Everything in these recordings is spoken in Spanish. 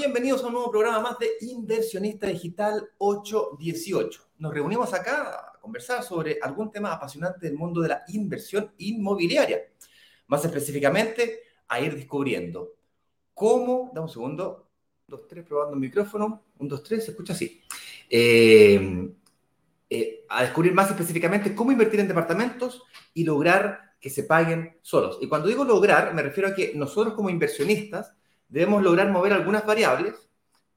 bienvenidos a un nuevo programa más de Inversionista Digital 818. Nos reunimos acá a conversar sobre algún tema apasionante del mundo de la inversión inmobiliaria. Más específicamente, a ir descubriendo cómo, dame un segundo, dos, tres, probando el micrófono, un, dos, tres, se escucha así. Eh, eh, a descubrir más específicamente cómo invertir en departamentos y lograr que se paguen solos. Y cuando digo lograr, me refiero a que nosotros como inversionistas debemos lograr mover algunas variables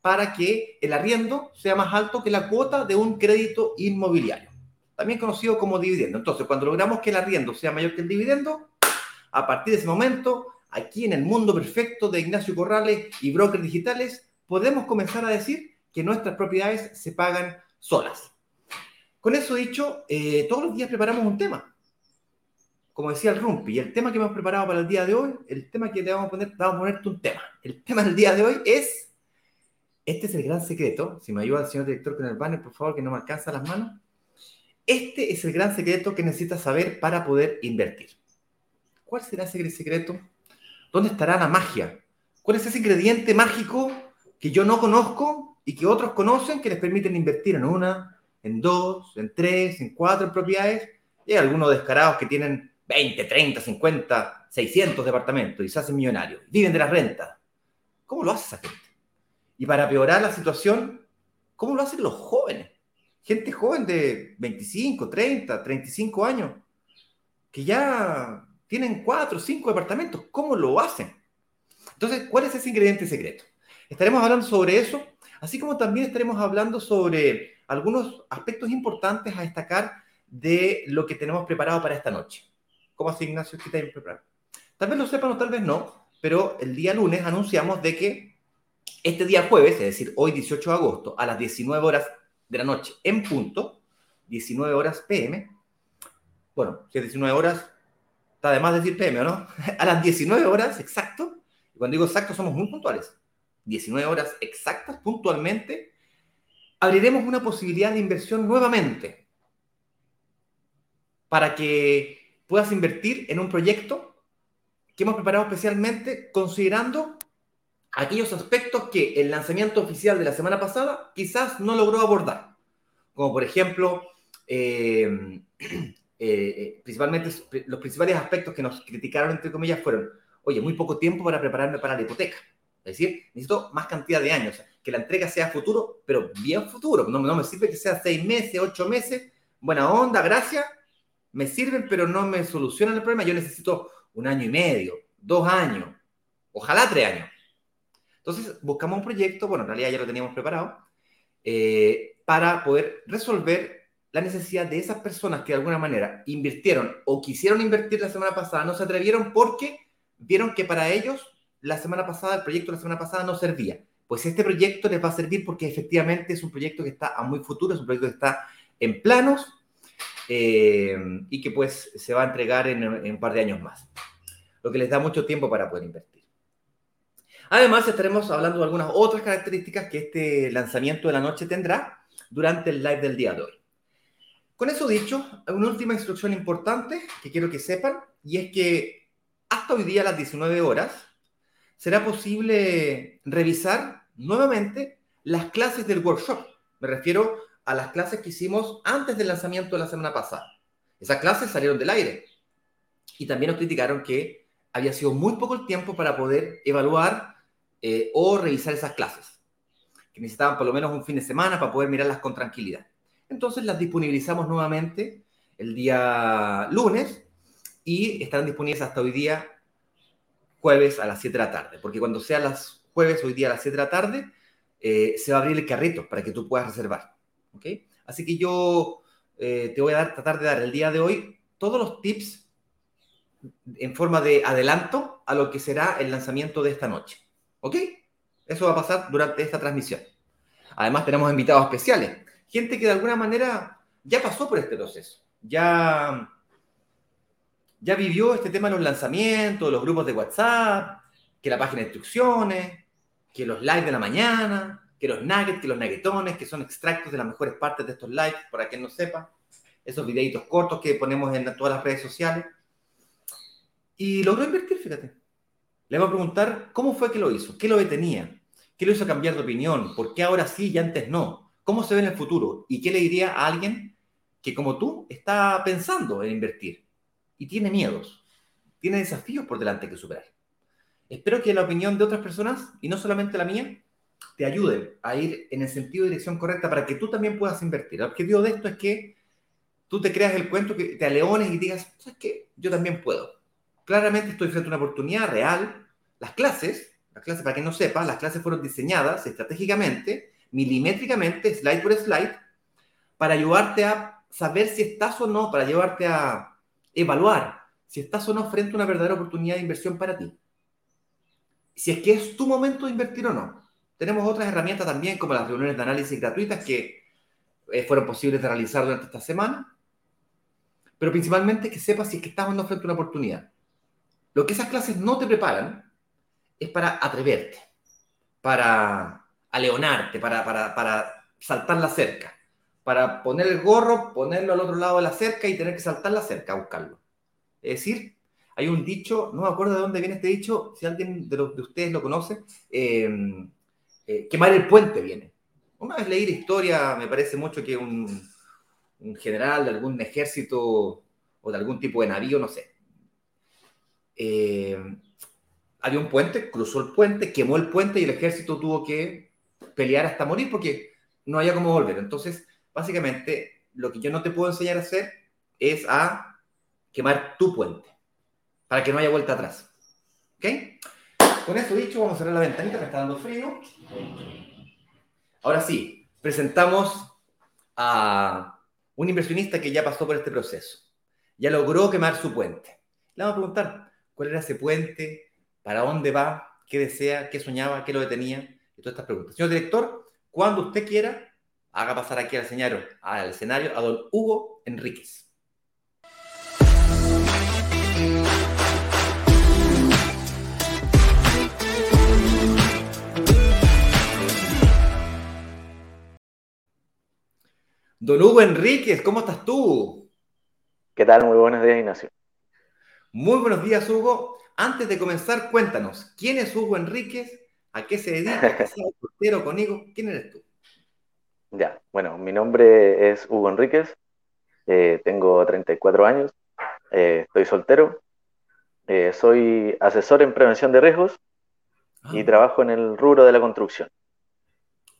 para que el arriendo sea más alto que la cuota de un crédito inmobiliario, también conocido como dividendo. Entonces, cuando logramos que el arriendo sea mayor que el dividendo, a partir de ese momento, aquí en el mundo perfecto de Ignacio Corrales y brokers digitales, podemos comenzar a decir que nuestras propiedades se pagan solas. Con eso dicho, eh, todos los días preparamos un tema como decía el Rumpi, el tema que hemos preparado para el día de hoy, el tema que te vamos a poner, vamos a ponerte un tema. El tema del día de hoy es, este es el gran secreto, si me ayuda el señor director con el banner, por favor, que no me alcanza las manos. Este es el gran secreto que necesitas saber para poder invertir. ¿Cuál será ese secreto? ¿Dónde estará la magia? ¿Cuál es ese ingrediente mágico que yo no conozco y que otros conocen que les permiten invertir en una, en dos, en tres, en cuatro propiedades? Y hay algunos descarados que tienen 20, 30, 50, 600 departamentos y se hacen millonarios, viven de las rentas. ¿Cómo lo hace esa gente? Y para empeorar la situación, ¿cómo lo hacen los jóvenes? Gente joven de 25, 30, 35 años, que ya tienen 4, 5 departamentos. ¿Cómo lo hacen? Entonces, ¿cuál es ese ingrediente secreto? Estaremos hablando sobre eso, así como también estaremos hablando sobre algunos aspectos importantes a destacar de lo que tenemos preparado para esta noche. ¿Cómo así, Ignacio? ¿Qué te preparado? Tal vez lo sepan o tal vez no, pero el día lunes anunciamos de que este día jueves, es decir, hoy 18 de agosto, a las 19 horas de la noche en punto, 19 horas PM, bueno, si es 19 horas, está de más decir PM, no? A las 19 horas exacto, y cuando digo exacto somos muy puntuales, 19 horas exactas puntualmente, abriremos una posibilidad de inversión nuevamente para que puedas invertir en un proyecto que hemos preparado especialmente considerando aquellos aspectos que el lanzamiento oficial de la semana pasada quizás no logró abordar, como por ejemplo, eh, eh, eh, principalmente los principales aspectos que nos criticaron, entre comillas, fueron, oye, muy poco tiempo para prepararme para la hipoteca. Es decir, necesito más cantidad de años, que la entrega sea futuro, pero bien futuro. No, no me sirve que sea seis meses, ocho meses, buena onda, gracias, me sirven, pero no me solucionan el problema. Yo necesito un año y medio, dos años, ojalá tres años. Entonces buscamos un proyecto, bueno, en realidad ya lo teníamos preparado, eh, para poder resolver la necesidad de esas personas que de alguna manera invirtieron o quisieron invertir la semana pasada, no se atrevieron porque vieron que para ellos la semana pasada, el proyecto de la semana pasada no servía. Pues este proyecto les va a servir porque efectivamente es un proyecto que está a muy futuro, es un proyecto que está en planos, eh, y que pues se va a entregar en, un par de años más, lo que les da mucho tiempo para poder invertir. Además, estaremos hablando de algunas otras características que este lanzamiento de la noche tendrá durante el live del día de hoy. Con eso dicho, una última instrucción importante que quiero que sepan, y es que hasta hoy día a las 19 horas será posible revisar nuevamente las clases del workshop. Me refiero a las clases que hicimos antes del lanzamiento de la semana pasada. Esas clases salieron del aire y también nos criticaron que había sido muy poco el tiempo para poder evaluar eh, o revisar esas clases, que necesitaban por lo menos un fin de semana para poder mirarlas con tranquilidad. Entonces las disponibilizamos nuevamente el día lunes y estarán disponibles hasta hoy día jueves a las 7 de la tarde, porque cuando sea las jueves, hoy día a las 7 de la tarde, eh, se va a abrir el carrito para que tú puedas reservar. Así que yo eh, te voy a tratar de dar el día de hoy todos los tips en forma de adelanto a lo que será el lanzamiento de esta noche. ¿Ok? Eso va a pasar durante esta transmisión. Además tenemos invitados especiales, gente que de alguna manera ya pasó por este proceso, ya, ya vivió este tema de los lanzamientos, los grupos de WhatsApp, que la página de instrucciones, que los lives de la mañana, que los nuggets, que los nuggetones, que son extractos de las mejores partes de estos lives, para quien no sepa, esos videitos cortos que ponemos en todas las redes sociales. Y logró invertir, fíjate. Le vamos a preguntar cómo fue que lo hizo, qué lo detenía, qué lo hizo cambiar de opinión, por qué ahora sí y antes no, cómo se ve en el futuro y qué le diría a alguien que como tú está pensando en invertir y tiene miedos, tiene desafíos por delante que superar. Espero que la opinión de otras personas, y no solamente la mía, te ayude a ir en el sentido de dirección correcta para que tú también puedas invertir. El objetivo de esto es que tú te creas el cuento, que te aleones y digas, ¿sabes qué? Yo también puedo. Claramente estoy frente a una oportunidad real. Las clases, las clases, para que no sepa, las clases fueron diseñadas estratégicamente, milimétricamente, slide por slide, para ayudarte a saber si estás o no, para llevarte a evaluar si estás o no frente a una verdadera oportunidad de inversión para ti. Si es que es tu momento de invertir o no. Tenemos otras herramientas también, como las reuniones de análisis gratuitas que eh, fueron posibles de realizar durante esta semana. Pero principalmente que sepas si es que estamos frente a una oportunidad. Lo que esas clases no te preparan es para atreverte, para aleonarte, para, para, para saltar la cerca, para poner el gorro, ponerlo al otro lado de la cerca y tener que saltar la cerca a buscarlo. Es decir, hay un dicho, no me acuerdo de dónde viene este dicho, si alguien de, los, de ustedes lo conoce, eh, eh, quemar el puente viene. Una vez leí la historia, me parece mucho que un, general de algún ejército o de algún tipo de navío, no sé. Eh, había un puente, cruzó el puente, quemó el puente y el ejército tuvo que pelear hasta morir porque no había cómo volver. Entonces, básicamente, lo que yo no te puedo enseñar a hacer es a quemar tu puente para que no haya vuelta atrás. ¿Ok? Con eso dicho, vamos a cerrar la ventanita que está dando frío. Ahora sí, presentamos a un inversionista que ya pasó por este proceso. Ya logró quemar su puente. Le vamos a preguntar cuál era ese puente, para dónde va, qué desea, qué soñaba, qué lo detenía, y todas estas preguntas. Señor director, cuando usted quiera, haga pasar aquí al escenario, al escenario a don Hugo Enríquez. Don Hugo Enríquez, ¿cómo estás tú? ¿Qué tal? Muy buenos días, Ignacio. Muy buenos días, Hugo. Antes de comenzar, cuéntanos, ¿quién es Hugo Enríquez? ¿A qué se dedica? ¿Qué sea soltero conmigo? ¿Quién eres tú? Ya, bueno, mi nombre es Hugo Enríquez, eh, tengo 34 años, eh, estoy soltero, eh, soy asesor en prevención de riesgos y ah. trabajo en el rubro de la construcción.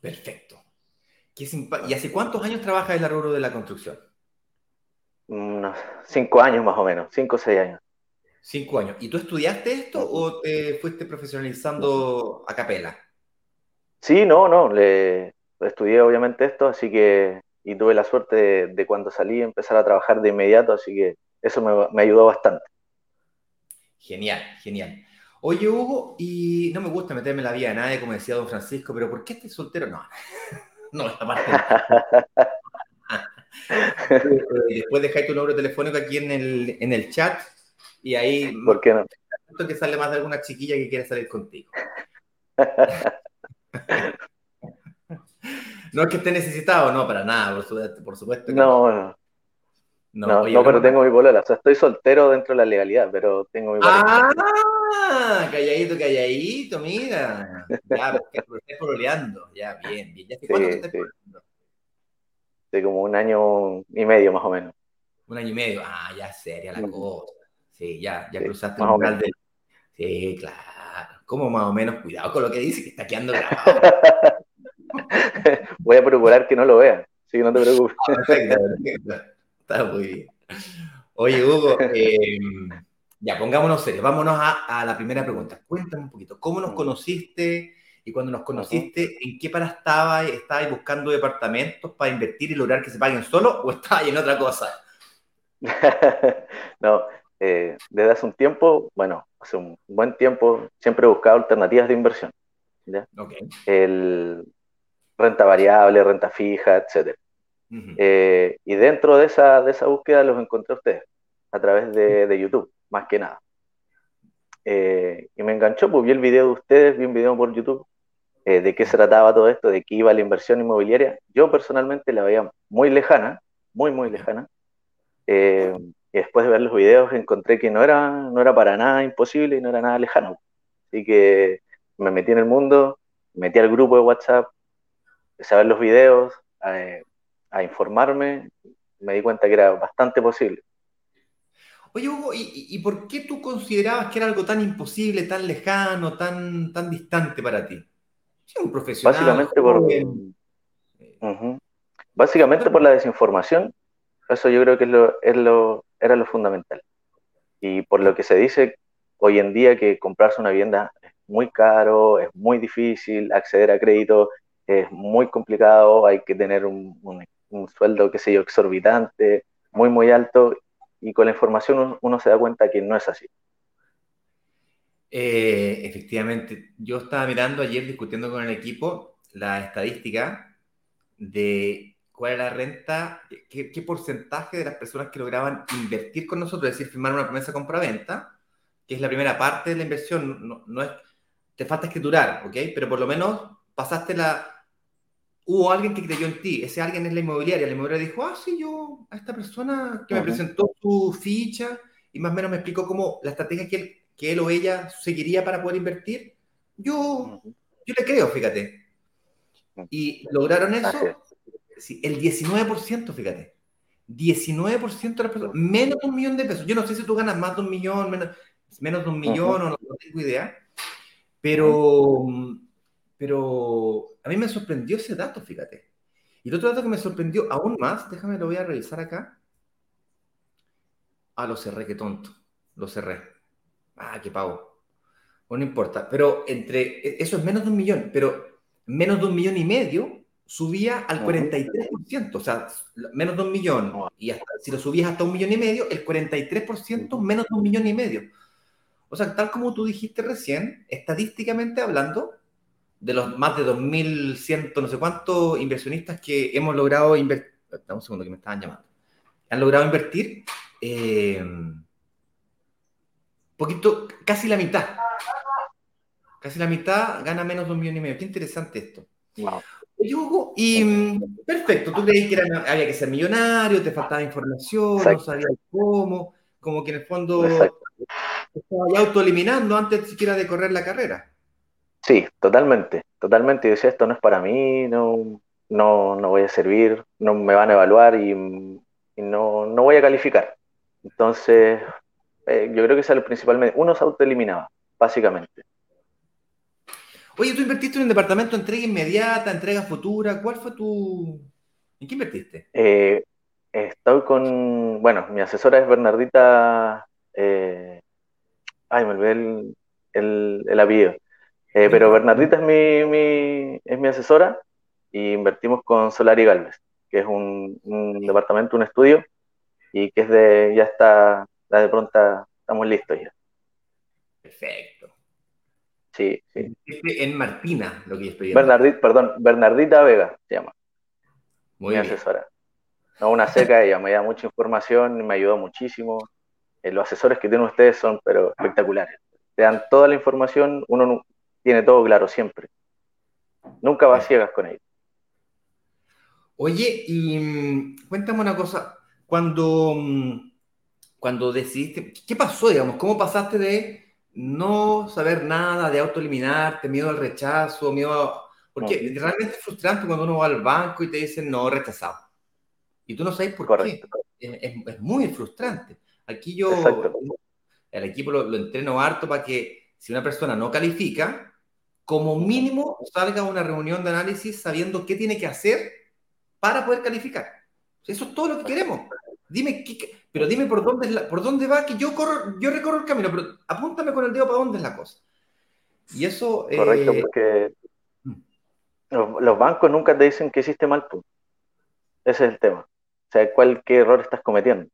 Perfecto. ¿Y hace cuántos años trabajas en la rubro de la construcción? Unos cinco años más o menos, cinco o seis años. Cinco años. ¿Y tú estudiaste esto o te fuiste profesionalizando a capela? Sí, no, no, le estudié obviamente esto, así que, y tuve la suerte de, cuando salí empezar a trabajar de inmediato, así que eso me, me ayudó bastante. Genial, genial. Oye, Hugo, y no me gusta meterme en la vida de nadie, como decía don Francisco, pero ¿por qué estás soltero? No. no, esta parte. Después dejáis tu número telefónico aquí en el, en el chat y ahí. ¿Por qué no? que sale más de alguna chiquilla que quiere salir contigo. no es que esté necesitado, no, para nada, por supuesto. Por supuesto no, no. No, no, pero tengo mi polola. O sea, estoy soltero dentro de la legalidad, pero tengo mi polola. ¡Ah! Calladito, calladito, mira. Ya, estás pololeando. Ya, bien, bien. ¿Ya hace cuánto que estás pololeando? De como un año y medio, más o menos. Un año y medio. Ah, ya seria la cosa. Sí, ya, ya cruzaste el umbral del... Sí, claro. ¿Cómo más o menos? Cuidado con lo que dice, que está quedando grabado. Voy a procurar que no lo vean, así que no te preocupes. Ah, perfecto, perfecto. Está muy bien. Oye, Hugo, em, ya pongámonos serios. Vámonos a, la primera pregunta. Cuéntame un poquito, ¿cómo nos conociste? Y cuando nos conociste, ¿en qué para estabas? ¿Estabas buscando departamentos para invertir y lograr que se paguen solo o estabas en otra cosa? no, eh, desde hace un tiempo, bueno, hace un buen tiempo, siempre he buscado alternativas de inversión. El renta variable, renta fija, etcétera. Eh, y dentro de esa, de esa búsqueda los encontré a ustedes, a través de, YouTube, más que nada. Eh, y me enganchó, pues vi el video de ustedes, vi un video por YouTube eh, de qué se trataba todo esto, de qué iba la inversión inmobiliaria. Yo personalmente la veía muy lejana, muy, muy lejana. y después de ver los videos encontré que no era, no era para nada imposible y no era nada lejano. Así que me metí en el mundo, me metí al grupo de WhatsApp, empecé a ver los videos, a, informarme, me di cuenta que era bastante posible. Oye, Hugo, ¿y, por qué tú considerabas que era algo tan imposible, tan lejano, tan, tan distante para ti? un profesional. Básicamente por, básicamente por la desinformación. Eso yo creo que es lo, es lo, era lo fundamental. Y por lo que se dice hoy en día que comprarse una vivienda es muy caro, es muy difícil, acceder a crédito es muy complicado, hay que tener un, un, sueldo, qué sé yo, exorbitante, muy, muy alto, y con la información uno, se da cuenta que no es así. Eh, efectivamente, yo estaba mirando ayer discutiendo con el equipo la estadística de cuál era la renta, qué, qué porcentaje de las personas que lograban invertir con nosotros, es decir, firmar una promesa compra-venta, que es la primera parte de la inversión, no, no es, te falta escriturar, ¿ok? Pero por lo menos pasaste la, hubo alguien que creyó en ti, ese alguien es la inmobiliaria, la inmobiliaria dijo, ah, sí, yo, a esta persona que me presentó su ficha y más o menos me explicó cómo la estrategia que él, que él o ella seguiría para poder invertir, yo, yo le creo, fíjate. Y lograron eso, sí, el 19%, fíjate. 19% de las personas, menos de un millón de pesos. Yo no sé si tú ganas más de un millón, menos, menos de un millón, o no, no tengo idea. Pero, pero a mí me sorprendió ese dato, fíjate. Y el otro dato que me sorprendió aún más, déjame lo voy a revisar acá. Ah, lo cerré, qué tonto. Lo cerré. Ah, qué pago. Bueno, no importa. Pero entre, e, eso es menos de un millón, pero menos de un millón y medio subía al 43%. O sea, menos de un millón. Y hasta, si lo subías hasta un millón y medio, el 43% menos de un millón y medio. O sea, tal como tú dijiste recién, estadísticamente hablando, de los más de 2.100, no sé cuántos inversionistas que hemos logrado invertir, un segundo que me estaban llamando, han logrado invertir, eh, poquito, casi la mitad. Casi la mitad gana menos de un millón y medio. Qué interesante esto. y perfecto, tú creí que había que ser millonario, te faltaba información, no sabías cómo, como que en el fondo estaba ya autoeliminando antes siquiera de correr la carrera. Sí, totalmente, totalmente. Y decía, esto no es para mí, no, no, no voy a servir, no me van a evaluar y, no, no, voy a calificar. Entonces, eh, yo creo que eso es lo principalmente. Uno se autoeliminaba, básicamente. Oye, tú invertiste en un departamento de entrega inmediata, entrega futura. ¿Cuál fue tu. ¿En qué invertiste? Eh, estoy con. Bueno, mi asesora es Bernardita. Eh, ay, me olvidé el, el, el apellido. Eh, pero Bernardita es mi, mi, es mi asesora y invertimos con Solari Galvez, que es un, departamento, un estudio, y que es de, ya está, ya de pronta, estamos listos ya. Perfecto. Sí, sí. En Martina, lo que estoy Bernardita, perdón, Bernardita Vega se llama. Muy mi asesora. No, una seca, ella me da mucha información, me ayudó muchísimo. Eh, los asesores que tienen ustedes son pero espectaculares. Te dan toda la información, uno tiene todo claro siempre. Nunca va ciegas con él. Oye, y mm, cuéntame una cosa, cuando, mm, cuando decidiste, ¿qué pasó, digamos? ¿Cómo pasaste de no saber nada, de autoeliminarte, miedo al rechazo, miedo a... Porque realmente es frustrante cuando uno va al banco y te dicen no, rechazado. Y tú no sabes por qué. Es, muy frustrante. Aquí yo, el equipo lo, lo entreno harto para que si una persona no califica, como mínimo salga a una reunión de análisis sabiendo qué tiene que hacer para poder calificar. Eso es todo lo que queremos. Dime, pero dime por dónde, por dónde va, que yo, corro, yo recorro el camino, pero apúntame con el dedo para dónde es la cosa. Y eso... Correcto, eh, porque mm. los, bancos nunca te dicen que hiciste mal tú. Ese es el tema. O sea, cuál, qué error estás cometiendo.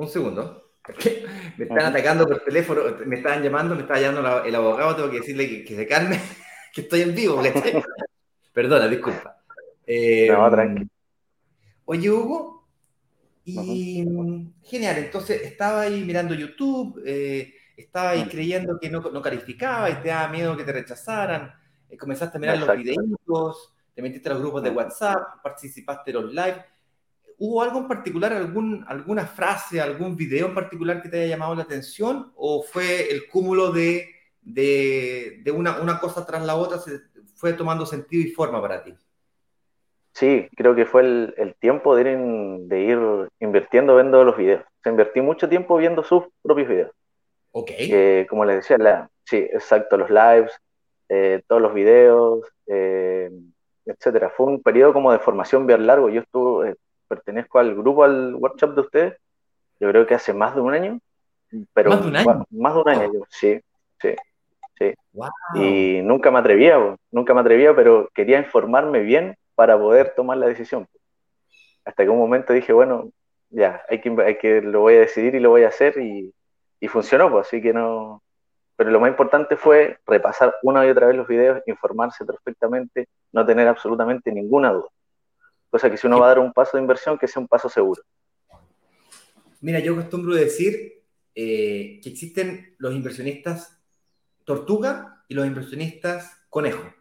Un segundo. Me están atacando por teléfono, me estaban llamando, me estaba llamando el abogado, tengo que decirle que, se calme, que estoy en vivo. Perdona, disculpa. Eh, no, tranquilo. Oye, Hugo, y genial, entonces estaba ahí mirando YouTube, eh, estaba ahí creyendo que no, no, calificaba y te daba miedo que te rechazaran, eh, comenzaste a mirar los videitos, te metiste a los grupos de WhatsApp, participaste en los live ¿Hubo algo en particular, algún, alguna frase, algún video en particular que te haya llamado la atención? ¿O fue el cúmulo de, de, una, una, cosa tras la otra, se fue tomando sentido y forma para ti? Sí, creo que fue el, tiempo de ir, de ir, invirtiendo viendo los videos. Se invertí mucho tiempo viendo sus propios videos. Ok. como les decía, la, sí, exacto, los lives, eh, todos los videos, eh, etcétera. Fue un periodo como de formación bien largo. Yo estuve, eh, pertenezco al grupo, al workshop de ustedes, yo creo que hace más de un año. Pero ¿Más de un año? Más de un año, sí, sí, sí. Y nunca me atrevía, nunca me atrevía, pero quería informarme bien para poder tomar la decisión. Hasta que un momento dije, bueno, ya, hay que, hay que, lo voy a decidir y lo voy a hacer y, y funcionó, pues, así que no, pero lo más importante fue repasar una y otra vez los videos, informarse perfectamente, no tener absolutamente ninguna duda. Cosa que si uno va a dar un paso de inversión, que sea un paso seguro. Mira, yo acostumbro decir eh, que existen los inversionistas tortuga y los inversionistas conejo.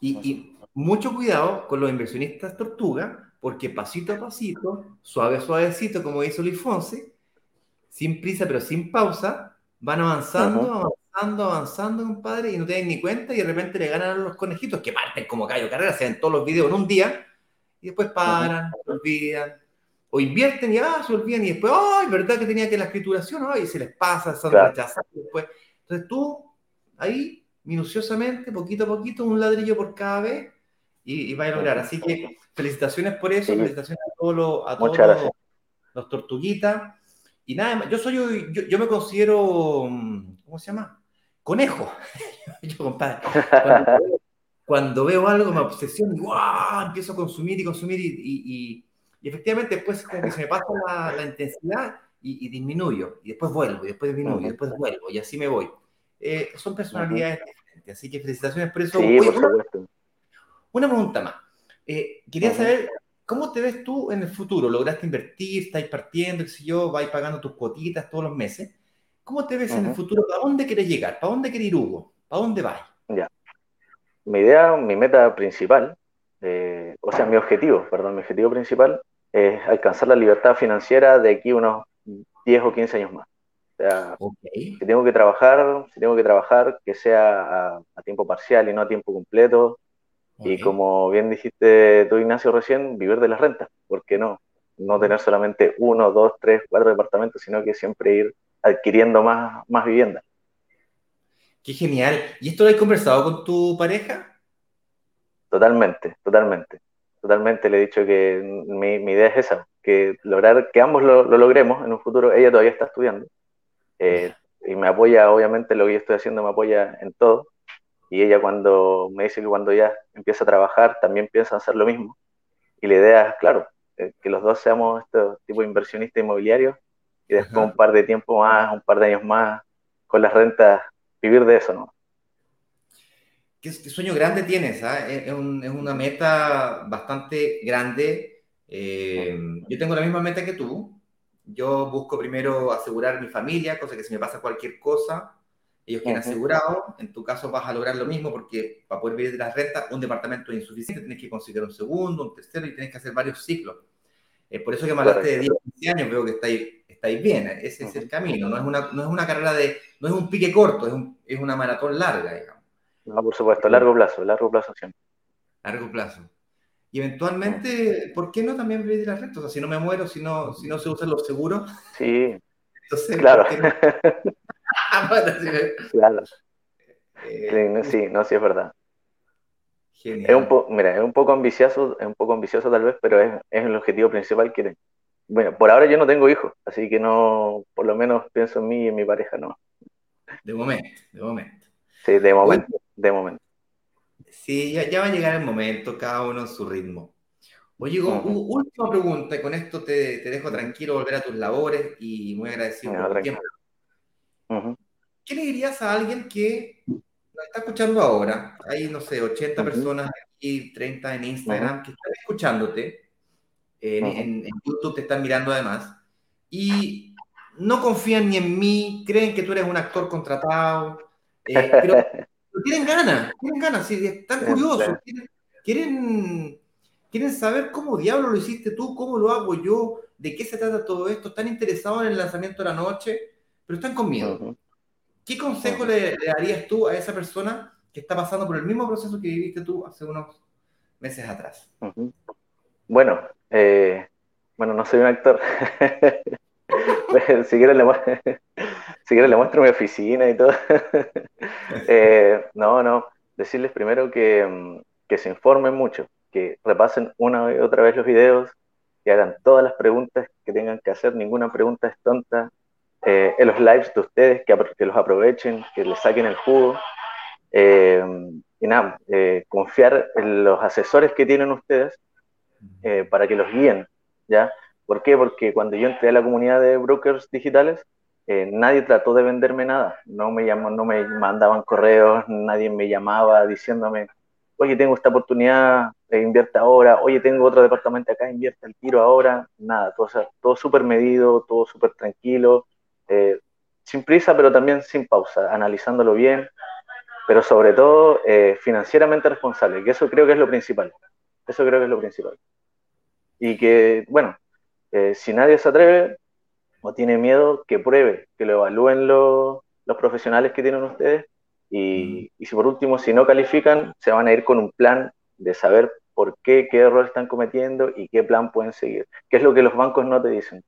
Y, mucho cuidado con los inversionistas tortuga, porque pasito a pasito, suave, suavecito, como dice Luis Fonse, sin prisa pero sin pausa, van avanzando, avanzando, avanzando, compadre, y no te dan ni cuenta y de repente le ganan a los conejitos que parten como callo carrera, se ven todos los videos en un día y después paran, se olvidan. O invierten y ah, se olvidan y después, ay, verdad que tenía que la escrituración, ay, se les pasa, se claro. rechazan después. Entonces tú, ahí, minuciosamente, poquito a poquito, un ladrillo por cada vez y, y a lograr. Así que felicitaciones por eso, felicitaciones a todos los, a todos los, los tortuguitas. Y nada más, yo soy, yo, yo, me considero, mm, ¿cómo se llama? Conejo. yo, compadre. Cuando, veo algo me obsesiono y ¡guau! empiezo a consumir y consumir y, y, y, efectivamente después como que se me pasa la, la intensidad y, disminuyo. Y después vuelvo, y después disminuyo, y después vuelvo, y así me voy. Eh, son personalidades diferentes, así que felicitaciones por eso. Sí, por supuesto. Una, pregunta más. Eh, quería saber ¿Cómo te ves tú en el futuro? ¿Lograste invertir? ¿Estáis partiendo? Si yo, vais pagando tus cuotitas todos los meses. ¿Cómo te ves en el futuro? ¿Para dónde quieres llegar? ¿Para dónde quiere ir Hugo? ¿Para dónde vas? Ya. Mi idea, mi meta principal, eh, o sea, mi objetivo, perdón, mi objetivo principal es alcanzar la libertad financiera de aquí unos 10 o 15 años más. O sea, si tengo que trabajar, si tengo que trabajar, que sea a tiempo parcial y no a tiempo completo, y como bien dijiste tú, Ignacio, recién, vivir de las rentas. ¿Por qué no? No tener solamente uno, dos, tres, cuatro departamentos, sino que siempre ir adquiriendo más, más viviendas. Qué genial. ¿Y esto lo has conversado con tu pareja? Totalmente, totalmente. Totalmente le he dicho que mi, idea es esa, que lograr que ambos lo, logremos en un futuro. Ella todavía está estudiando eh, y me apoya, obviamente, lo que yo estoy haciendo me apoya en todo y ella cuando me dice que cuando ya empieza a trabajar también piensa hacer lo mismo. Y la idea es, claro, eh, que los dos seamos este tipo de inversionistas inmobiliarios y después un par de tiempo más, un par de años más, con las rentas, vivir de eso, ¿no? ¿Qué, sueño grande tienes? Ah? Es, una meta bastante grande. Eh, yo tengo la misma meta que tú. Yo busco primero asegurar mi familia, cosa que si me pasa cualquier cosa, ellos quieren asegurado, en tu caso vas a lograr lo mismo porque para poder vivir de las rentas, un departamento es insuficiente, tienes que conseguir un segundo, un tercero y tienes que hacer varios ciclos. Eh, por eso que me hablaste de 10, 15 años, veo que estáis, estáis bien, ese es el camino, no es, una, no es una carrera de, no es un pique corto, es, un, es una maratón larga, digamos. No, por supuesto, largo plazo, largo plazo siempre. Largo plazo. Y eventualmente, ¿por qué no también vivir las rentas? O sea, si no me muero, si no, si no se usan los seguros. Sí, Entonces, claro. claro. Eh, sí, no, sí es verdad. Es un mira, es un poco ambicioso, es un poco ambicioso tal vez, pero es, el objetivo principal que Bueno, por ahora yo no tengo hijos, así que no, por lo menos pienso en mí y en mi pareja, no. De momento, de momento. Sí, de momento, de momento. Sí, ya, va a llegar el momento, cada uno en su ritmo. Oye, última pregunta, y con esto te, dejo tranquilo volver a tus labores y muy agradecido por tu tiempo. ¿Qué le dirías a alguien que nos está escuchando ahora? Hay, no sé, 80 personas aquí, 30 en Instagram, que están escuchándote, en, YouTube te están mirando además, y no confían ni en mí, creen que tú eres un actor contratado, eh, pero, tienen ganas, tienen ganas, están curiosos, quieren, quieren saber cómo diablo lo hiciste tú, cómo lo hago yo, de qué se trata todo esto, están interesados en el lanzamiento de la noche, pero están con miedo. ¿Qué consejo le, darías tú a esa persona que está pasando por el mismo proceso que viviste tú hace unos meses atrás? Bueno, eh, bueno, no soy un actor. si si le muestro mi oficina y todo. Eh, no, no. Decirles primero que, mm, que se informen mucho, que repasen una y otra vez los videos, que hagan todas las preguntas que tengan que hacer, ninguna pregunta es tonta. Eh, en los lives de ustedes, que, que, los aprovechen, que les saquen el jugo. Eh, y nada, eh, confiar en los asesores que tienen ustedes para que los guíen, ¿ya? ¿Por qué? Porque cuando yo entré a la comunidad de brokers digitales, nadie trató de venderme nada, no me, llamó, no me mandaban correos, nadie me llamaba diciéndome, oye, tengo esta oportunidad, eh, invierte ahora, oye, tengo otro departamento acá, invierte el tiro ahora, nada, todo, todo súper medido, todo súper tranquilo, eh, sin prisa, pero también sin pausa, analizándolo bien, pero sobre todo eh, financieramente responsable, que eso creo que es lo principal, eso creo que es lo principal. Y que, bueno, si nadie se atreve o tiene miedo, que pruebe, que lo evalúen los profesionales que tienen ustedes y, si por último, si no califican, se van a ir con un plan de saber por qué, qué error están cometiendo y qué plan pueden seguir. ¿Qué es lo que los bancos no te dicen?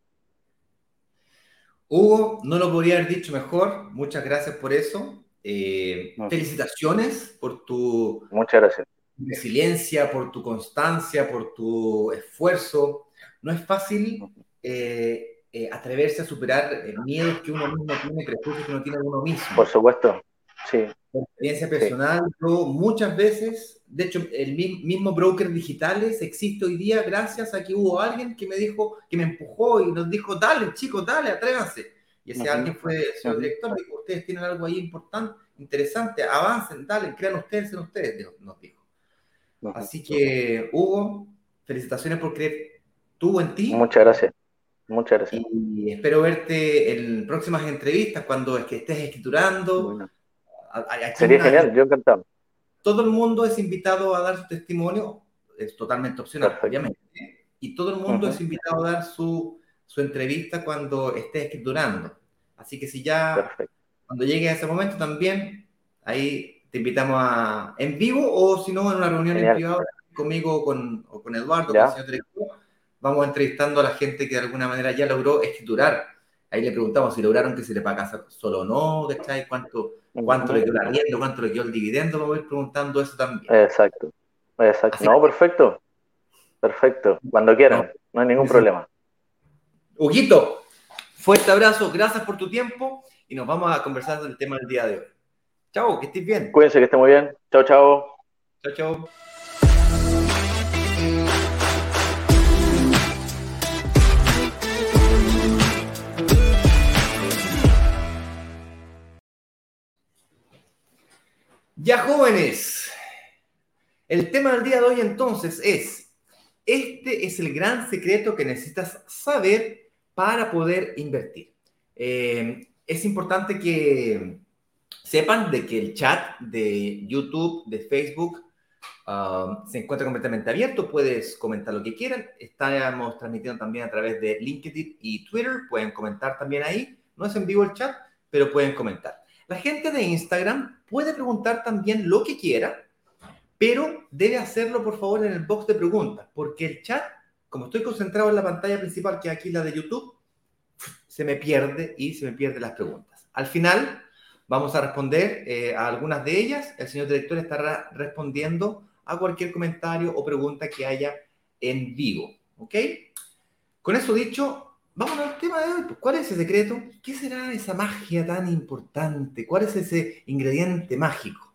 Hugo, no lo podría haber dicho mejor. Muchas gracias por eso. Eh, felicitaciones por tu Muchas gracias. Resiliencia, por tu constancia, por tu esfuerzo. No es fácil eh, eh, atreverse a superar miedos que uno mismo tiene, prejuicios que uno tiene de uno mismo. Por supuesto. Sí. Por experiencia personal, yo muchas veces, de hecho, el mismo broker digitales existe hoy día gracias a que hubo alguien que me dijo, que me empujó y nos dijo, dale, chicos, dale, atrévanse. Y ese alguien fue el señor director, dijo, ustedes tienen algo ahí importante, interesante, avancen, dale, crean ustedes en ustedes, nos dijo. Así que, Hugo, felicitaciones por creer tú en ti. Muchas gracias. Muchas gracias. Y espero verte en próximas entrevistas cuando es que estés escriturando. Sería genial, yo encantado. Todo el mundo es invitado a dar su testimonio, es totalmente opcional, obviamente, y todo el mundo es invitado a dar su, su, entrevista cuando esté escriturando. Así que si ya, cuando llegue a ese momento también, ahí te invitamos a, en vivo o si no, en una reunión en privado conmigo con, o con Eduardo, con el señor director, vamos entrevistando a la gente que de alguna manera ya logró escriturar. Ahí le preguntamos si lograron que se le paga solo o no, ¿cachai? ¿Cuánto, cuánto le quedó la rienda, cuánto le quedó el dividendo, vamos a ir preguntando eso también. Exacto, exacto. no, perfecto, perfecto, cuando quieran, no, hay ningún problema. Huguito, fuerte abrazo, gracias por tu tiempo y nos vamos a conversar del tema del día de hoy. Chao, que estés bien. Cuídense, que estén muy bien. Chao, chao. Chao, chao. Ya jóvenes, el tema del día de hoy entonces es, este es el gran secreto que necesitas saber para poder invertir. Eh, es importante que sepan de que el chat de YouTube, de Facebook, um, se encuentra completamente abierto. Puedes comentar lo que quieran. Estamos transmitiendo también a través de LinkedIn y Twitter. Pueden comentar también ahí. No es en vivo el chat, pero pueden comentar. La gente de Instagram puede preguntar también lo que quiera, pero debe hacerlo por favor en el box de preguntas, porque el chat, como estoy concentrado en la pantalla principal, que es aquí la de YouTube, se me pierde y se me pierden las preguntas. Al final vamos a responder eh, a algunas de ellas. El señor director estará respondiendo a cualquier comentario o pregunta que haya en vivo. ¿Ok? Con eso dicho, Vamos al tema de hoy. ¿Cuál es ese secreto? ¿Qué será esa magia tan importante? ¿Cuál es ese ingrediente mágico?